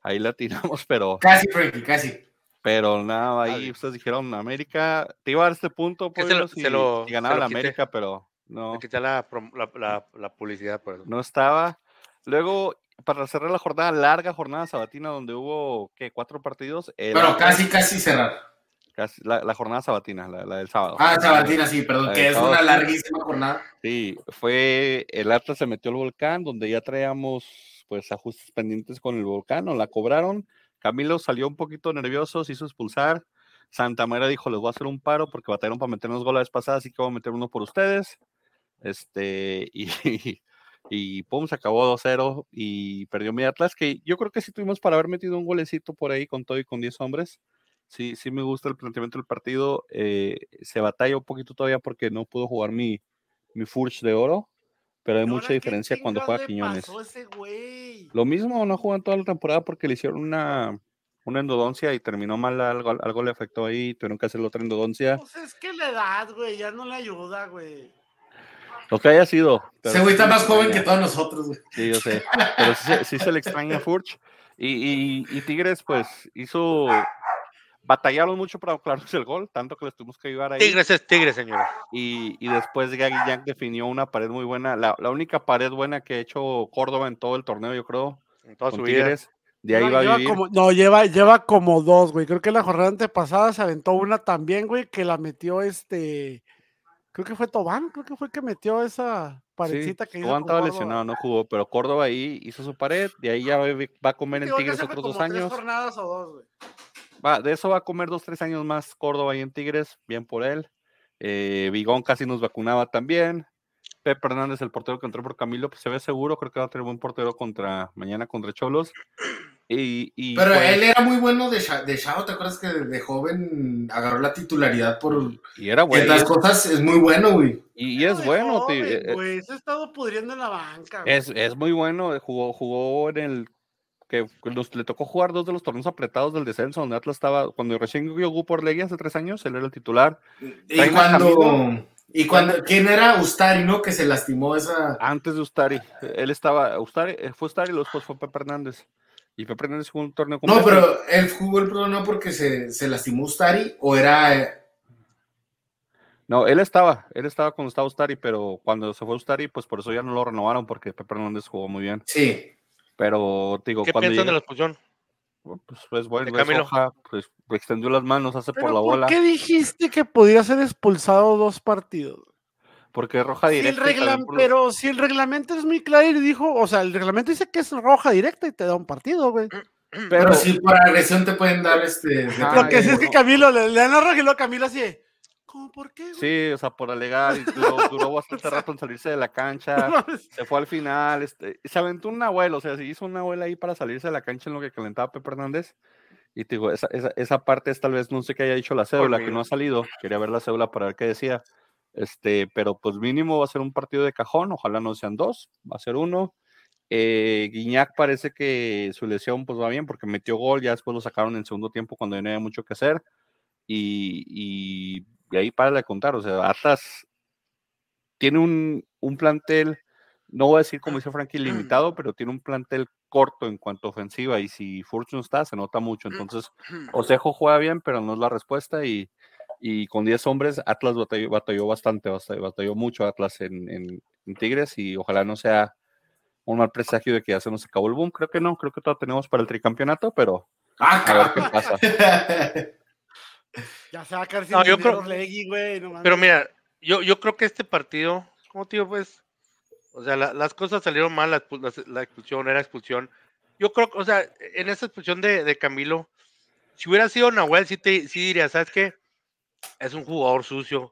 ahí la tiramos, <laughs> pero, Casi, Frankie, casi. pero nada, ahí ustedes dijeron América, te iba a dar este punto, lo- si, se lo- si ganaba se lo la. América, pero no. Le quité la, la, la- la publicidad por eso. no estaba. Luego, para cerrar la jornada, larga jornada sabatina, donde hubo, ¿qué? Cuatro partidos. Pero Atlas- casi, casi cerrar. casi- la, la jornada sabatina, la, la del sábado. Ah, Sabatina, sí, perdón, La que es una larguísima jornada. Sí, fue el Atlas se metió al volcán, donde ya traíamos pues ajustes pendientes con el volcán, la cobraron. Camilo salió un poquito nervioso, se hizo expulsar. Santa María dijo, les voy a hacer un paro porque batallaron para meternos gol la vez pasada, así que voy a meter uno por ustedes. Este, <laughs> y, y pum, se acabó 2-0 y perdió mi Atlas, que yo creo que sí tuvimos para haber metido un golecito por ahí con todo y con 10 hombres. Sí, sí me gusta el planteamiento del partido. eh, se batalla un poquito todavía porque no pudo jugar mi, mi Furch de oro, pero hay ¿Y mucha diferencia cuando juega Quiñones. Lo mismo, no jugó en toda la temporada porque le hicieron una, una endodoncia y terminó mal, algo, algo le afectó ahí, tuvieron que hacer otra endodoncia. Pues es que la edad, güey, ya no le ayuda, güey. Lo que haya sido. Ese güey sí está más joven que todos nosotros, güey. Sí, yo sé. Pero sí, se- sí se le extraña a Furch. Y, y- y Tigres, pues, hizo. Batallaron mucho para aclararse el gol, tanto que les tuvimos que ayudar ahí. Tigres es Tigres, señora. Y, y después Gaggy Jack definió una pared muy buena. La, la única pared buena que ha hecho Córdoba en todo el torneo, yo creo, En toda con su vida. Tigres. De ahí Lleva- va a lleva vivir. como- no, lleva, lleva como dos, güey. Creo que la jornada antepasada se aventó una también, güey, que la metió este. Creo que fue Tobán, creo que fue el que metió esa Sí, parecita que hizo. Tobán estaba Córdoba. lesionado, no jugó, pero Córdoba ahí hizo su pared, de ahí ya va, a comer en Digo, Tigres otros dos tres años. jornadas o dos, güey. Va, de eso va a comer dos, tres años más Córdoba ahí en Tigres, bien por él. Eh, Vigón casi nos vacunaba también. Pepe Hernández, el portero que entró por Camilo, pues se ve seguro, creo que va a tener buen portero contra mañana contra Cholos. Y, y, Pero pues, él era muy bueno de, de chavo, ¿te acuerdas que de, joven agarró la titularidad por y era bueno. ciertas cosas? Es muy bueno, güey. Y, y es bueno, joven, tío, güey, se ha estado pudriendo en la banca. güey. es, es muy bueno. eh, Jugó, jugó en el que nos, le tocó jugar dos de los torneos apretados del descenso, donde Atlas estaba, cuando recién llegó por Legui hace tres años, él era el titular. Y cuando. Y cuando. ¿Quién era Ustari, no? Que se lastimó esa. Antes de Ustari, él estaba, Ustari, fue Ustari y después fue Pepe Hernández. Y Pepe Hernández jugó un torneo No, completo. pero él jugó el torneo porque se, se lastimó Ustari o era. eh, No, él estaba, él estaba cuando estaba Ustari, pero cuando se fue Ustari, pues por eso ya no lo renovaron, porque Pepe Hernández jugó muy bien. Sí. Pero digo, ¿Qué cuando piensan de la expulsión? pues, pues bueno, de es Camilo? hoja, pues extendió las manos, hace por la ¿por bola, qué dijiste que podía ser expulsado dos partidos? Porque es roja Si el directa. por- pero si el reglamento es muy claro y dijo, o sea, el reglamento dice que es roja directa y te da un partido, güey. Pero, pero, sí, por agresión te pueden dar este. Ajá, Lo que sí es que. Camilo le, le dan la roja y luego Camilo así, ¿cómo por qué? güey? sí, o sea, por alegar, y duró, duró bastante <laughs> rato en salirse de la cancha. Se fue al final, este, se aventó un abuelo, o sea, se hizo una abuela ahí para salirse de la cancha en lo que calentaba Pepe Hernández. Y te digo, esa, esa, esa parte es tal vez, no sé qué haya dicho la cédula, que no ha salido. Quería ver la cédula para ver qué decía. Este, pero pues mínimo va a ser un partido de cajón, ojalá no sean dos, va a ser uno. Eh, Guiñac parece que su lesión pues va bien porque metió gol, ya después lo sacaron en el segundo tiempo cuando ya no había mucho que hacer. Y, y, y ahí para de contar, o sea, Atlas tiene un, un plantel, no voy a decir como dice Frankie, <clears throat> limitado, pero tiene un plantel corto en cuanto a ofensiva y si Furch no está, se nota mucho. Entonces, <clears throat> Osejo juega bien, pero no es la respuesta y, y con 10 hombres, Atlas batalló, batalló bastante, batalló, batalló mucho Atlas en, en- en Tigres y ojalá no sea un mal presagio de que ya se nos acabó el boom. Creo que no, creo que todavía tenemos para el tricampeonato, pero Ah, a ver qué pasa. <laughs> Ya se va a caer No, yo creo- Legui, güey, no. Pero mira, yo, yo creo que este partido, como digo, pues, O sea, la- las cosas salieron mal, la, la- la expulsión era expulsión. Yo creo o sea, en esa expulsión de, de Camilo, si hubiera sido Nahuel, sí, te, sí diría, ¿sabes qué? Es un jugador sucio,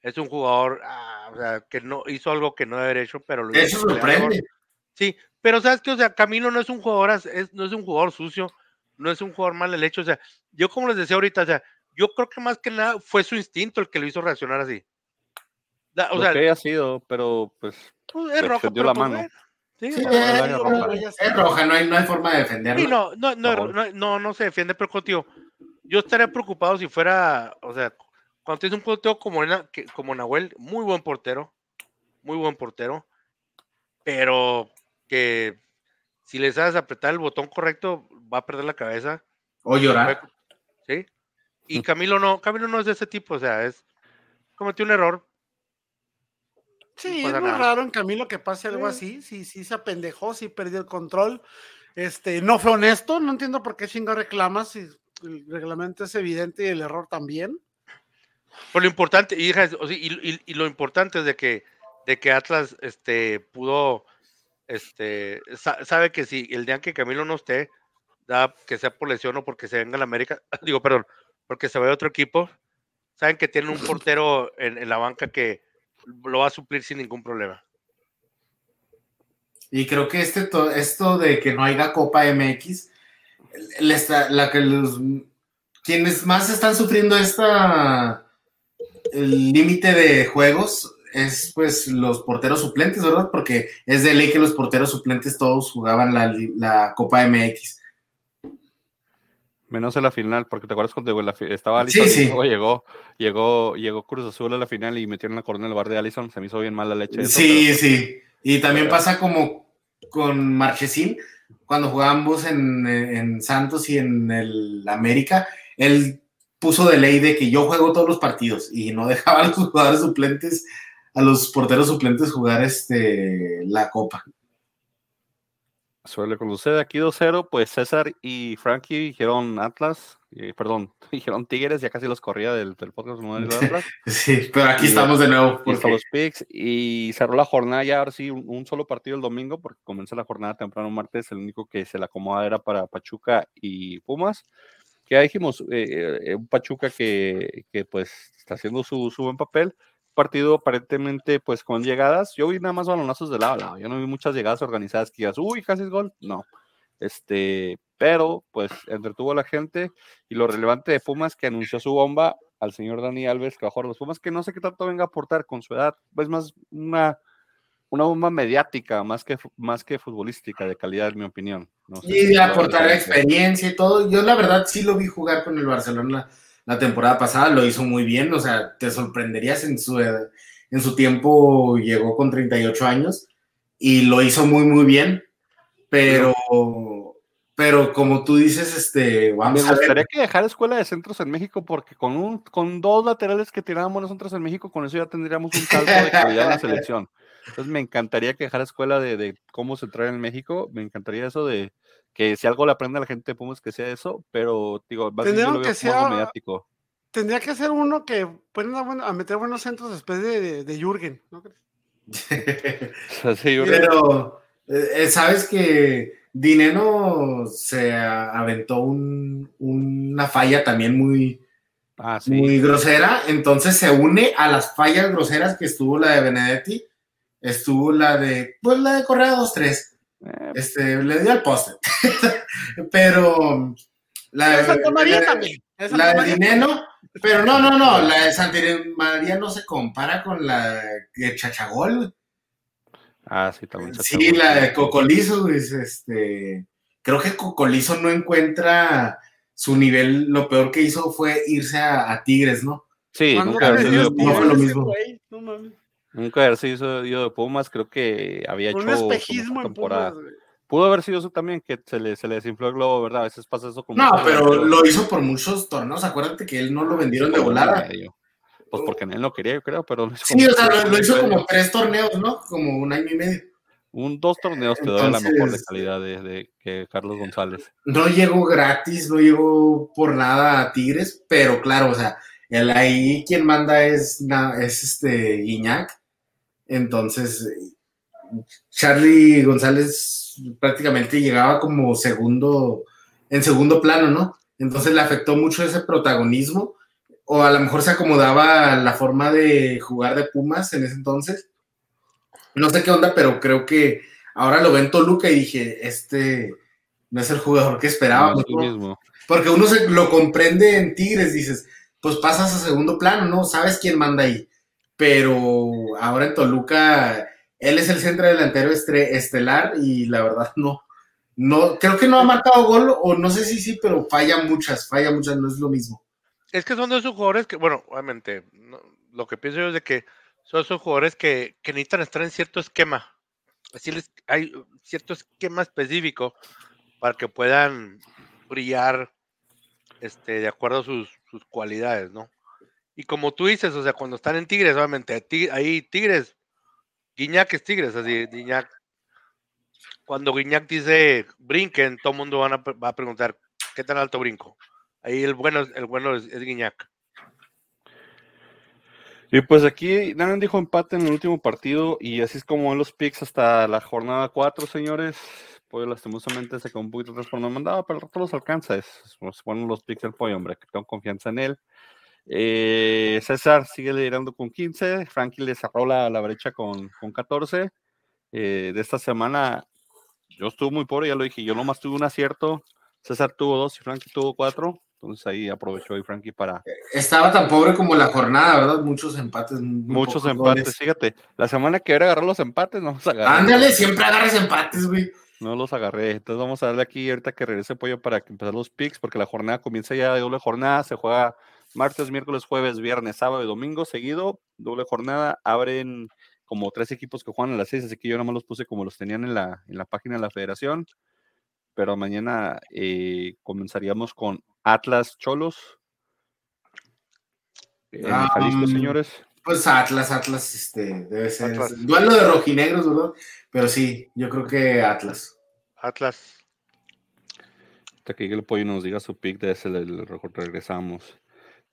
es un jugador ah, o sea, que no hizo algo que no debe haber hecho, pero lo hizo Eso sorprende. Sí, pero sabes que, o sea, Camilo no es un jugador, es, no es un jugador sucio, no es un jugador mal hecho. O sea, yo como les decía ahorita, o sea, yo creo que más que nada fue su instinto el que lo hizo reaccionar así. O Lo sea, que haya sido, pero pues pues, es extendió pero la pues, mano. bueno. Sí, es, roja. es roja, no hay, no hay forma de defenderlo. sí, no, no, no, no, no, no se defiende, pero contigo, yo estaría preocupado si fuera, o sea, cuando tienes un portero como, como Nahuel, muy buen portero, muy buen portero, pero que si le sabes apretar el botón correcto, va a perder la cabeza. O llorar. ¿Sí? Y Camilo no, Camilo no es de ese tipo, o sea, es cometió un error. Sí, es muy nada. raro en Camilo que pase algo así. Sí, sí se apendejó, sí perdió el control. Este, no fue honesto, no entiendo por qué chingo reclamas si el reglamento es evidente y el error también. Pero lo importante, y, y, lo importante es de que, de que Atlas este, pudo, este, sa- sabe que si el día que Camilo no esté, da, que sea por lesión o porque se venga a la América, <laughs> digo, perdón, porque se vaya a otro equipo, saben que tienen un <laughs> portero en, en la banca que lo va a suplir sin ningún problema. Y creo que este to- esto de que no haya Copa MX, la que los quienes más están sufriendo esta el límite de juegos es pues los porteros suplentes, ¿verdad? Porque es de ley que los porteros suplentes todos jugaban la, la Copa MX. Menos en la final, porque te acuerdas cuando la estaba Sí, sí. llegó, llegó, llegó Cruz Azul a la final y metieron la corona en el bar de Allison, se me hizo bien mal la leche. eso, Sí, pero, sí. Y también Pero- pasa como con Marchesín, cuando jugábamos en, en Santos y en el América, él puso de ley de que yo juego todos los partidos y no <laughs> dejaba a los jugadores suplentes, a los porteros suplentes jugar este la copa. Suele cuando sucede aquí 2-0, pues César y Frankie dijeron Atlas, eh, perdón, <laughs> dijeron Tigres, ya casi los corría del, del podcast ¿no? <laughs> Sí, pero aquí Y- estamos de nuevo. Porque- los picks y cerró la jornada ya ahora sí un, un solo partido el domingo porque comenzó la jornada temprano martes el único que se la acomoda era para Pachuca y Pumas que ya dijimos eh, eh, un Pachuca que, que, pues está haciendo su, su buen papel partido aparentemente pues con llegadas. Yo vi nada más balonazos de lado a lado yo no vi muchas llegadas organizadas que digas uy casi es gol no. Este pero pues entretuvo a la gente y lo relevante de Pumas que anunció su bomba al señor Dani Alves que bajó a los Pumas, que no sé qué tanto venga a aportar con su edad, es más una, una bomba mediática, más que, más que futbolística de calidad, en mi opinión. No sé Y de aportar experiencia y todo. Yo la verdad sí lo vi jugar con el Barcelona la, la temporada pasada, lo hizo muy bien, o sea, te sorprenderías en su, edad- en su tiempo, llegó con 38 años y lo hizo muy, muy bien, pero, pero como tú dices, este, Me vamos a ver. gustaría que dejara escuela de centros en México, porque con, un, con dos laterales que tiraban buenos centros en México, con eso ya tendríamos un salto de calidad en la selección. Entonces me encantaría que dejara escuela de, de cómo se trae en México, me encantaría eso de que si algo le aprende a la gente de Pumas que sea eso, pero digo, más bien yo lo veo que algo mediático. Tendría que ser uno que bueno- a meter buenos centros después de, de, de Jürgen, ¿no crees? <laughs> Pero, eh, eh, ¿sabes que Dineno se aventó un- una falla también muy, ah, sí. muy grosera? Entonces se une a las fallas groseras que estuvo la de Benedetti, estuvo la de, pues la de Correa 2-3, Eh, este, le dio al poste. <laughs> Pero la De Santa María la- también. la de María. Dineno, pero no, no, no, la de Santa María no se compara con la de Chachagol, ah, sí, también. Sí, la de Cocolizo, pues, este, creo que Cocolizo no encuentra su nivel, lo peor que hizo fue irse a, a Tigres, ¿no? Sí, ¿Cuándo nunca no fue lo mismo. güey? No mames. Nunca haber sido ido de Pumas, creo que había hecho Un espejismo mejor en temporada. Pumas, güey. Pudo haber sido eso también, que se le, se le desinfló el globo, ¿verdad? A veces pasa eso con No, pero lo hizo por muchos torneos, acuérdate que él no lo vendieron de Como volada. medio. Pues porque él no quería, yo creo, pero lo hizo Sí, como o sea, lo, lo hizo como tres torneos, ¿no? Como un año y medio. Un, dos torneos te doy la mejor de Entonces- calidad de, de que Carlos González. No llegó gratis, no llegó por nada a Tigres, pero claro, o sea, el ahí quien manda es, na- es este Guiñac. Entonces, Charlie González prácticamente llegaba como segundo, en segundo plano, ¿no? Entonces le afectó mucho ese protagonismo, o a lo mejor se acomodaba la forma de jugar de Pumas en ese entonces. No sé qué onda, pero creo que ahora lo ven Toluca y dije, este no es el jugador que esperábamos. No, es lo mismo. Porque uno se lo comprende en Tigres, dices, pues pasas a segundo plano, ¿no? Sabes quién manda ahí. Pero ahora en Toluca, él es el centro delantero estelar y la verdad no. No, creo que no ha marcado gol, o no sé si sí, pero falla muchas, falla muchas, no es lo mismo. Es que son de esos jugadores que, bueno, obviamente, lo que pienso yo es de que son esos jugadores que, que necesitan estar en cierto esquema. Así les, hay cierto esquema específico para que puedan brillar este, de acuerdo a sus, sus cualidades, ¿no? Y como tú dices, o sea, cuando están en Tigres, obviamente, ahí Tigres, Guiñac es Tigres, así, Guiñac. Cuando Guiñac dice brinquen, todo el mundo va a preguntar, ¿qué tan alto brinco? Ahí el bueno, el bueno es, es Guiñac. Y pues aquí Daniel dijo empate en el último partido y así es como van los picks hasta la jornada 4, señores. Pollo lastimosamente se quedó un poquito atrás por no mandaba, pero el rato los alcanza. Es, es bueno los picks del pollo, hombre, que tengo confianza en él. Eh, César sigue liderando con 15, Frankie le cerró la, la brecha con, con 14. Eh, de esta semana yo estuve muy pobre, ya lo dije, yo nomás tuve un acierto, César tuvo dos y Frankie tuvo cuatro, entonces ahí aprovechó y Frankie para, Estaba tan pobre como la jornada, ¿verdad? Muchos empates. Muchos empates, goles. fíjate. La semana que era agarrar los empates, no los agarré. Ándale, siempre agarras empates, güey. No los agarré. Entonces vamos a darle aquí ahorita que regrese Pollo para que empezar los picks, porque la jornada comienza ya de doble jornada. Se juega martes, miércoles, jueves, viernes, sábado y domingo seguido. Doble jornada. Abren como tres equipos que juegan a las seis, así que yo nada más los puse como los tenían en la, en la página de la federación. Pero mañana eh, comenzaríamos con Atlas Cholos. En Ah, Jalisco, mm. señores. Pues Atlas, Atlas, este, debe ser. Atlas. Duelo de rojinegros, ¿verdad? Pero sí, yo creo que Atlas. Atlas. Hasta que el pollo nos diga su pick de ese, le- le re- regresamos.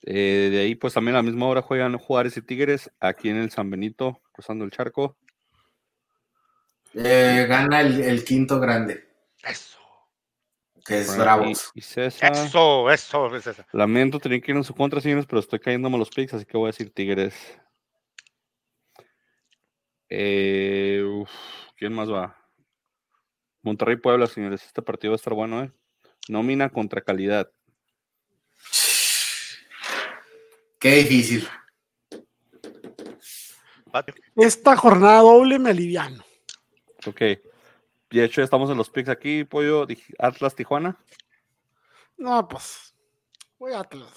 Eh, de ahí, pues también a la misma hora juegan Juárez y Tigres aquí en el San Benito, cruzando el charco. Eh, gana el, el quinto grande, Eso. que es Frankie Bravos. Y César. Eso, eso. Lamento tener que ir en su contra, señores, pero estoy cayéndome los picks, así que voy a decir Tigres. Eh, uf, ¿Quién más va? Monterrey Puebla, señores. Este partido va a estar bueno, ¿eh? Nómina contra calidad. Qué difícil. Esta jornada doble me aliviano. Ok. De hecho, ya estamos en los picks aquí, pollo. Atlas Tijuana. No, pues. Voy a Atlas.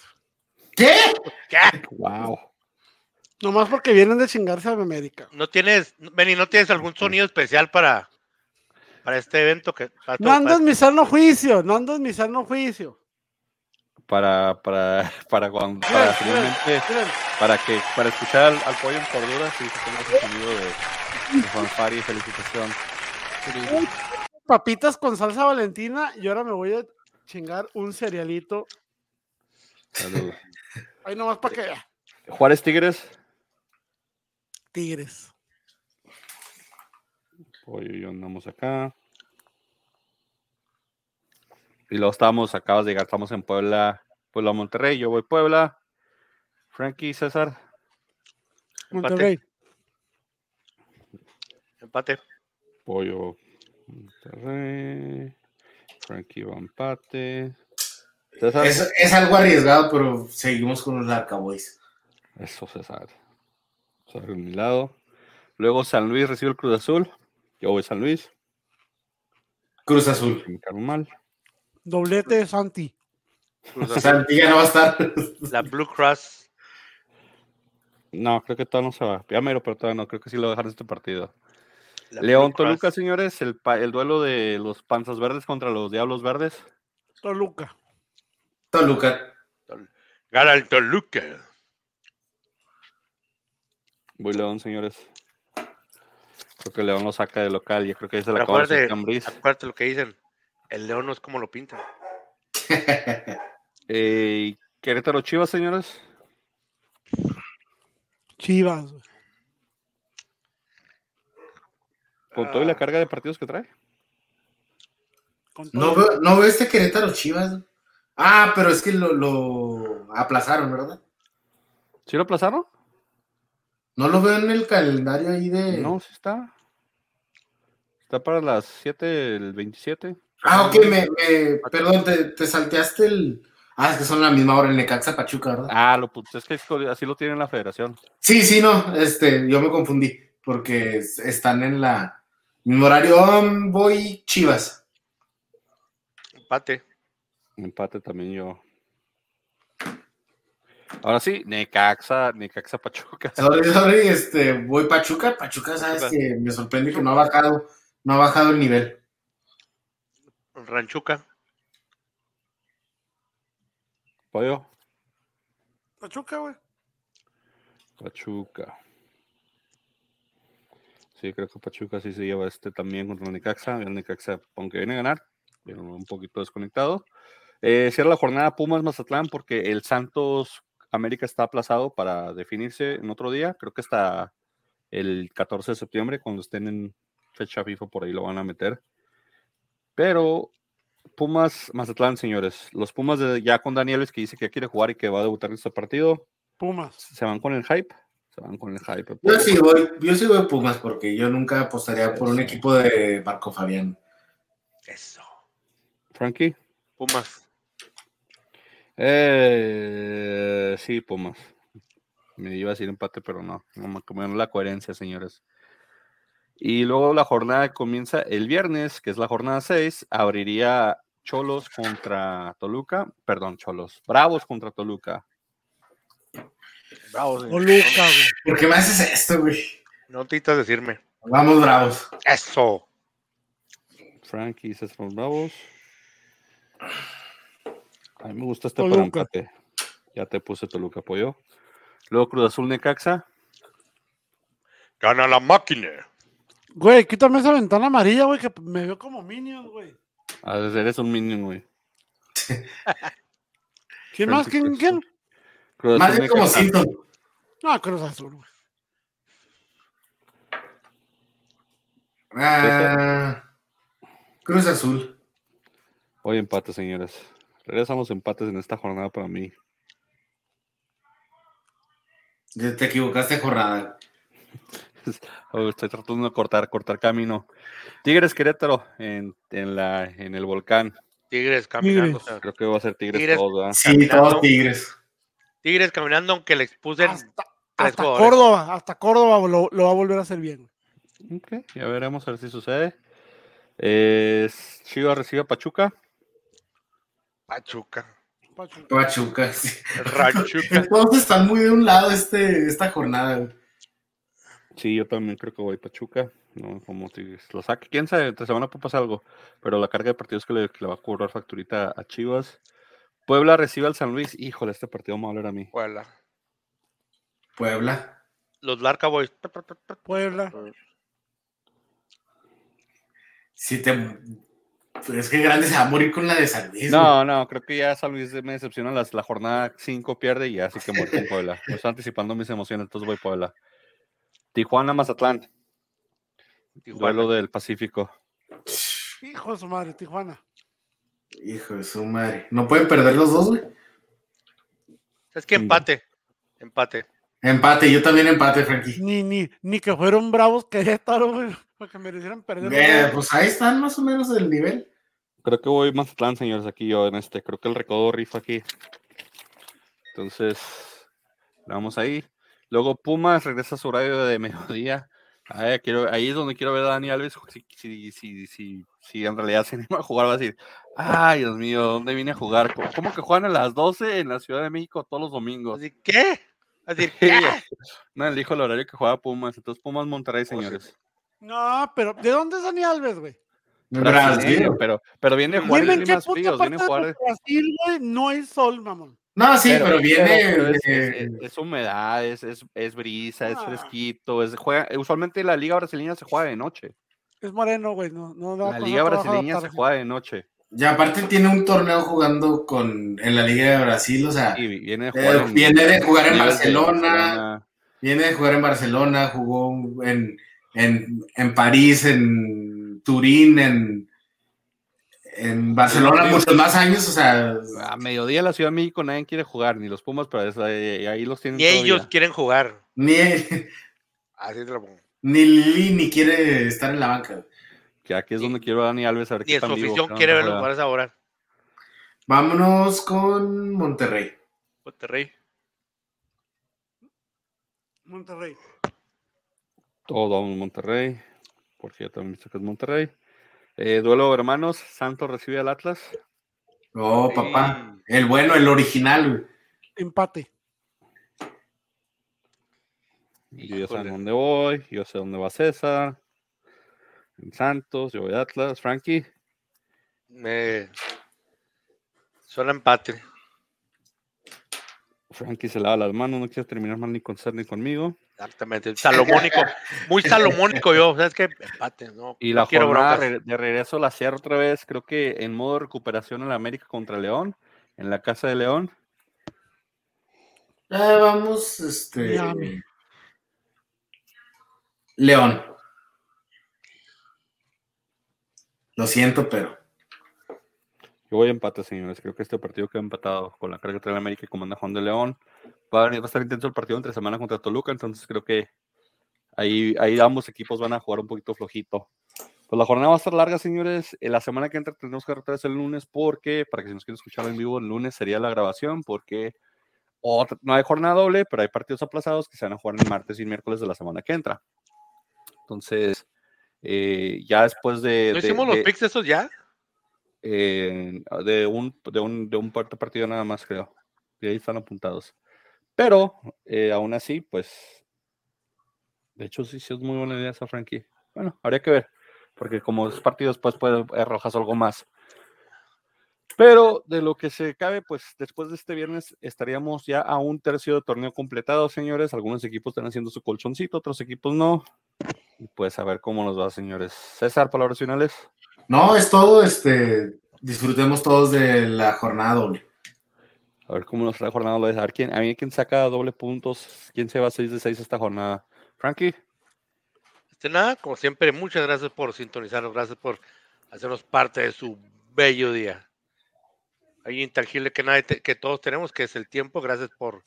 ¿Qué? ¿Qué? Wow. Nomás porque vienen de chingarse a América. ¿No tienes, Benny, no tienes algún sonido especial para, para este evento? que para No en mi sano juicio, no ando en mi sano juicio. Para, para, <laughs> para, cuando, para finalmente, para que, para escuchar al, al pollo en cordura, sí, se ese sonido de, de y felicitación. Papitas con salsa valentina y ahora me voy a chingar un cerealito. Salud. <laughs> Ahí nomás para que. Juárez Tigres. Tigres. Pollo y yo andamos acá. Y luego estamos, acabas de llegar, estamos en Puebla, Puebla Monterrey, yo voy Puebla. Frankie, César. Monterrey. Empate. Pollo Monterrey. Frankie va empate. César. Es, es algo arriesgado, pero seguimos con los Arcaboys. Eso, César. César de mi lado. Luego San Luis recibe el Cruz Azul. Yo voy San Luis. Cruz Azul. sin mal. Doblete de Santi. Santi ya no va a estar. la Blue Cross. No, creo que todavía no se va. Ya mero, pero todavía no. Creo que sí lo voy a dejar en este partido. la León Blue Cross. Toluca, señores. El, el duelo de los Panzas Verdes contra los Diablos Verdes. Toluca. Toluca. Gana el Toluca. Voy León, señores. Creo que León lo saca de local. Yo creo que ahí se le Pero acaba acuérdate, el Ambriz. acuérdate lo que dicen. El león no es como lo pintan. <laughs> Eh, Querétaro Chivas, señores. Chivas. güey. con toda la Ah. carga de partidos que trae. No veo, no veo este Querétaro Chivas. Ah, pero es que lo, lo aplazaron, ¿verdad? ¿Sí lo aplazaron? No lo veo en el calendario ahí de. No, sí está. Está para las 7, el 27. Ah, ok, me, me- perdón, te, te salteaste el. Ah, es que son la misma hora en Necaxa Pachuca, ¿verdad? Ah, lo puse, es que así lo tiene en la federación. Sí, sí, no, este, yo me confundí, porque es- están en la mismo horario. Um, voy Chivas. Empate. Empate también yo. Ahora sí, Necaxa, Necaxa Pachuca. <laughs> Sorry, sorry, este, voy Pachuca. Pachuca, sabes Pachuca. que me sorprende que no ha bajado, no ha bajado el nivel. Ranchuca. Pollo, Pachuca, güey. Pachuca. Sí, creo que Pachuca sí se lleva este también contra el Necaxa. El Necaxa, aunque viene a ganar, pero un poquito desconectado. Eh, cierra la jornada Pumas Mazatlán porque el Santos América está aplazado para definirse en otro día. Creo que hasta el 14 de septiembre, cuando estén en fecha FIFA, por ahí lo van a meter. Pero Pumas Mazatlán, señores. Los Pumas de, ya con Danieles que dice que quiere jugar y que va a debutar en este partido. Pumas. ¿Se van con el hype? Se van con el hype. Yo sí voy, yo sí voy Pumas, porque yo nunca apostaría por un equipo de Marco Fabián. Eso. Frankie. Pumas. Eh, sí, Pumas. Me iba a decir empate, pero no. No me comieron la coherencia, señores. Y luego la jornada comienza el viernes, que es la jornada 6. Abriría Cholos contra Toluca. Perdón, Cholos. Bravos contra Toluca. Bravos. Toluca, güey. ¿Por qué me haces esto, güey? No necesitas decirme. Vamos bravos. Eso. Frankie dice son Bravos. A mí me gusta este para empate. Ya te puse Toluca, apoyo. Luego Cruz Azul Necaxa. Gana la máquina. Güey, quítame esa ventana amarilla, güey, que me veo como Minions, güey. A ver, eres un minion, güey. <laughs> ¿Quién más? ¿Quién? ¿Quién? Cruz Más bien como. Simpson. No, Cruz Azul, güey. Ah, Cruz Azul. Hoy empate, señores. Regresamos empates en esta jornada para mí. Te equivocaste, jornada. <laughs> Estoy tratando de cortar, cortar camino. Tigres Querétaro en, en, la, en el volcán. Tigres caminando. Tigres. o sea, Creo que va a ser Tigres, Tigres. todos, ¿verdad? Sí, Caminando. todos Tigres. Tigres caminando, aunque le expulsen. Hasta. Córdoba, hasta Córdoba lo, lo va a volver a hacer bien. Ok, ya veremos a ver si sucede. Es Chivas recibe a Pachuca. Pachuca. Pachuca. Pachuca. sí. Ranchuca. <laughs> Todos están muy de un lado este, esta jornada. Sí, yo también creo que voy Pachuca. No, como Tigres. Lo saque. Quién sabe, esta semana puede pasar algo. Pero la carga de partidos que le, que le va a cobrar facturita a Chivas. Puebla recibe al San Luis. Híjole, este partido me va a doler a mí. Puebla. Puebla. Los Larca Boys. Puebla. Si te. Pero es que grande se va a morir con la de San Luis. güey. No, no, creo que ya San Luis me decepciona. Las, la jornada 5 pierde y ya así que voy con Puebla. Me estoy anticipando mis emociones, entonces voy Puebla. Tijuana, Mazatlán. Duelo del Pacífico. Hijo de su madre, Tijuana. Hijo de su madre. No pueden perder los dos, güey. Es que empate. Empate. Empate, yo también empate, Frankie. Ni, ni, ni que fueron bravos Querétaro, güey, para que merecieran perder. Eh, pues ahí están más o menos el nivel. Creo que voy Mazatlán, señores, aquí yo en este. Creo que el recodo rifa aquí. Entonces, vamos ahí. Luego Pumas regresa a su horario de mediodía. Quiero, ahí es donde quiero ver a Dani Alves. Si, si, si, si, si en realidad se <laughs> anima a jugar, va a decir: Ay, Dios mío, ¿dónde vine a jugar? ¿Cómo, cómo que juegan a las 12 en la Ciudad de México todos los domingos? Así, ¿Qué? Así, Sí, <laughs> ¿qué? no, elijo el horario que juega Pumas. Entonces, Pumas Monterrey, señores. No, pero ¿de dónde es Dani Alves, güey? Brasil. pero, pero viene a jugar Dime en Brasil, güey, no hay sol, mamón. No, sí, pero, viene. pero es, de- es- es- es humedad, es, es, es brisa, es Ah. fresquito. Es, juega, usualmente la liga brasileña se juega de noche. Es moreno, güey, no, no La liga brasileña se juega de noche. Y aparte tiene un torneo jugando con en la Liga de Brasil, o sea, Y viene de Eh, jugar en, viene de jugar en Barcelona. Barcelona. viene de jugar en Barcelona, jugó en en, en París, en Turín, en, en Barcelona muchos más años, o sea, A mediodía en la Ciudad de México nadie quiere jugar, ni los Pumas, pero es- ahí, ahí los tienen Ni ellos quieren jugar. ni, <laughs> Así te lo pongo. ni Lili ni quiere estar en la banca. Que aquí es donde quiero a Dani Alves a ver Ni qué en su tan vivo, quiere tan ver los juega. jugadores ahora. Vámonos con Monterrey. Monterrey. Monterrey. Todos vamos a Monterrey, porque yo también he visto que es Monterrey. Eh, duelo de hermanos, Santos recibe al Atlas. Oh, papá. El bueno, el original, güey. Empate. Yo ya sé dónde voy, yo sé dónde va César. En Santos, yo voy a Atlas. Frankie, Me suena empate. Frankie se lava las manos, no quiere terminar mal ni con Ser ni conmigo. Exactamente. Salomónico. Muy <laughs> salomónico yo. ¿Sabes qué? Empate. No, Y no la quiero jornada broncas. de regreso la cierro otra vez, creo que en modo de recuperación en la América contra León, en la casa de León. Ah, vamos, este. Miami. León. Lo siento, pero. Yo voy a empate, señores. Creo que este partido queda empatado con la carga que trae América y comanda Juan de León. Va a, estar intenso el partido entre semana contra Toluca, entonces creo que ahí, ahí ambos equipos van a jugar un poquito flojito. Pues la jornada va a estar larga, señores. En la semana que entra tenemos que retrasar el lunes porque, para que si nos quieren escuchar en vivo, el lunes sería la grabación porque otra- no hay jornada doble, pero hay partidos aplazados que se van a jugar el martes y miércoles de la semana que entra. Entonces, eh, ya después de... ¿No de- hicimos los de- picks esos ya? Eh, de, un, de, un, de un par- partido nada más, creo. Y ahí están apuntados. Pero, eh, aún así, pues. De hecho, sí, sí es muy buena idea esa Frankie. Bueno, habría que ver. Porque como es partido después puede arrojas algo más. Pero de lo que se cabe, pues después de este viernes estaríamos ya a un tercio de torneo completado, señores. Algunos equipos están haciendo su colchoncito, otros equipos no. Y pues a ver cómo nos va, señores. César, palabras finales. No, es todo, este. Disfrutemos todos de la jornada doble. A ver cómo nos la jornada. A ver quién, a mí quién saca doble puntos. ¿Quién se va 6 de 6 esta jornada? Frankie. Este, nada, como siempre, muchas gracias por sintonizarnos, gracias por hacernos parte de su bello día. Hay intangible que, nadie te- que todos tenemos, que es el tiempo. Gracias por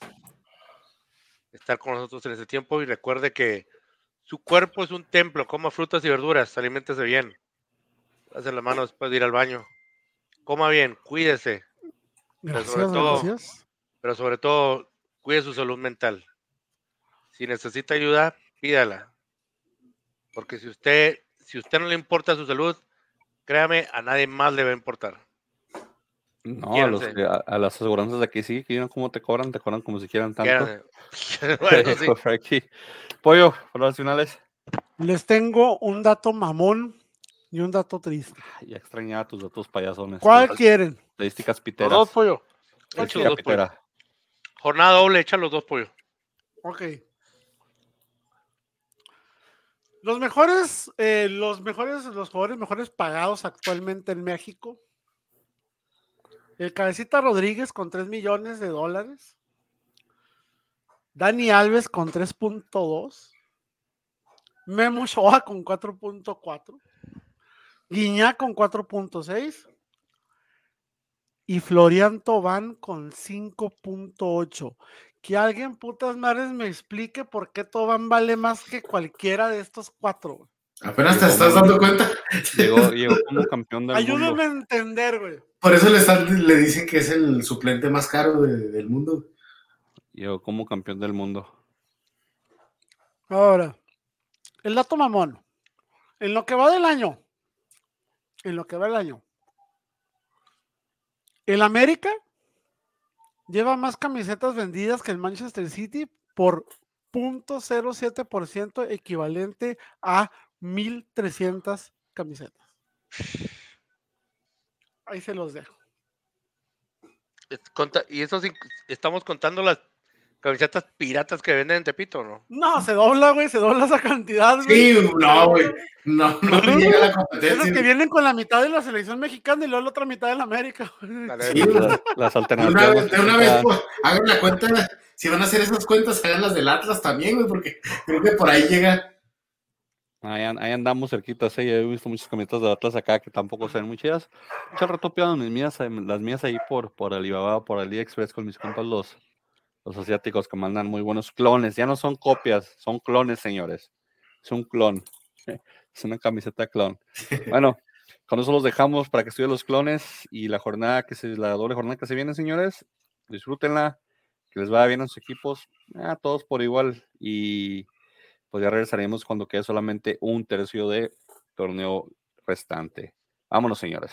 estar con nosotros en ese tiempo y recuerde que su cuerpo es un templo, coma frutas y verduras, aliméntese bien. Hace la mano después de ir al baño. Coma bien, cuídese, Gracias, sobre todo- gracias. pero sobre todo cuide su salud mental. Si necesita ayuda, pídala. Porque si usted, si usted no le importa su salud, créame, a nadie más le va a importar. No, a, los, a, a las aseguranzas de aquí sí, que vieron cómo te cobran, te cobran como si quieran tanto. <laughs> Bueno, sí. <laughs> Pollo, palabras finales. Les tengo un dato mamón y un dato triste. Ay, Ya extrañaba tus datos payasones. ¿Cuál quieren? Estadísticas Los piteras. dos pollo. Echa Estadística los dos pollo. Jornada doble, echa los dos pollo. Ok. Los mejores, eh, los mejores, los jugadores mejores pagados actualmente en México. El Cabecita Rodríguez con 3 millones de dólares. Dani Alves con 3.2. Memo Shoa con 4.4. Guiñá con 4.6. Y Florian Tobán con 5.8 que alguien putas madres me explique por qué Tobán vale más que cualquiera de estos cuatro. Apenas te estás dando cuenta. Llegó, <laughs> llegó como campeón del Ayúdame mundo. a entender, güey. Por eso le, están, le dicen que es el suplente más caro de- del mundo. Llegó como campeón del mundo. Ahora, el dato mamón. En lo que va del año, en lo que va del año, el América lleva más camisetas vendidas que el Manchester City por 0.07% equivalente a 1.300 camisetas. Ahí se los dejo. Y eso sí, estamos contando las camisetas piratas que venden en Tepito, ¿no? No, se dobla, güey, se dobla esa cantidad, güey. Sí, no, güey. No, no No, llega la Esas competencia. que vienen con la mitad de la selección mexicana y luego la otra mitad de la América. güey. Dale, Sí, güey. Las, las De alternativas. una vez, de una vez pues, hagan la cuenta. Si van a hacer esas cuentas, hagan las del Atlas también, güey, porque creo que por ahí llega. Ahí, ahí andamos cerquitas. Yo he visto muchas camisetas de Atlas acá que tampoco se ven muy chidas. Al rato mis mías, eh, las mías ahí por, por Alibaba, por AliExpress con mis compas los, los asiáticos que mandan muy buenos clones. Ya no son copias, son clones, señores. Es un clon. <laughs> Es una camiseta clon. Bueno, con eso los dejamos para que estudien los clones y la jornada que se, la doble jornada que se viene, señores. Disfrútenla, que les vaya bien a sus equipos, a todos por igual. Y pues ya regresaremos cuando quede solamente un tercio de torneo restante. Vámonos, señores.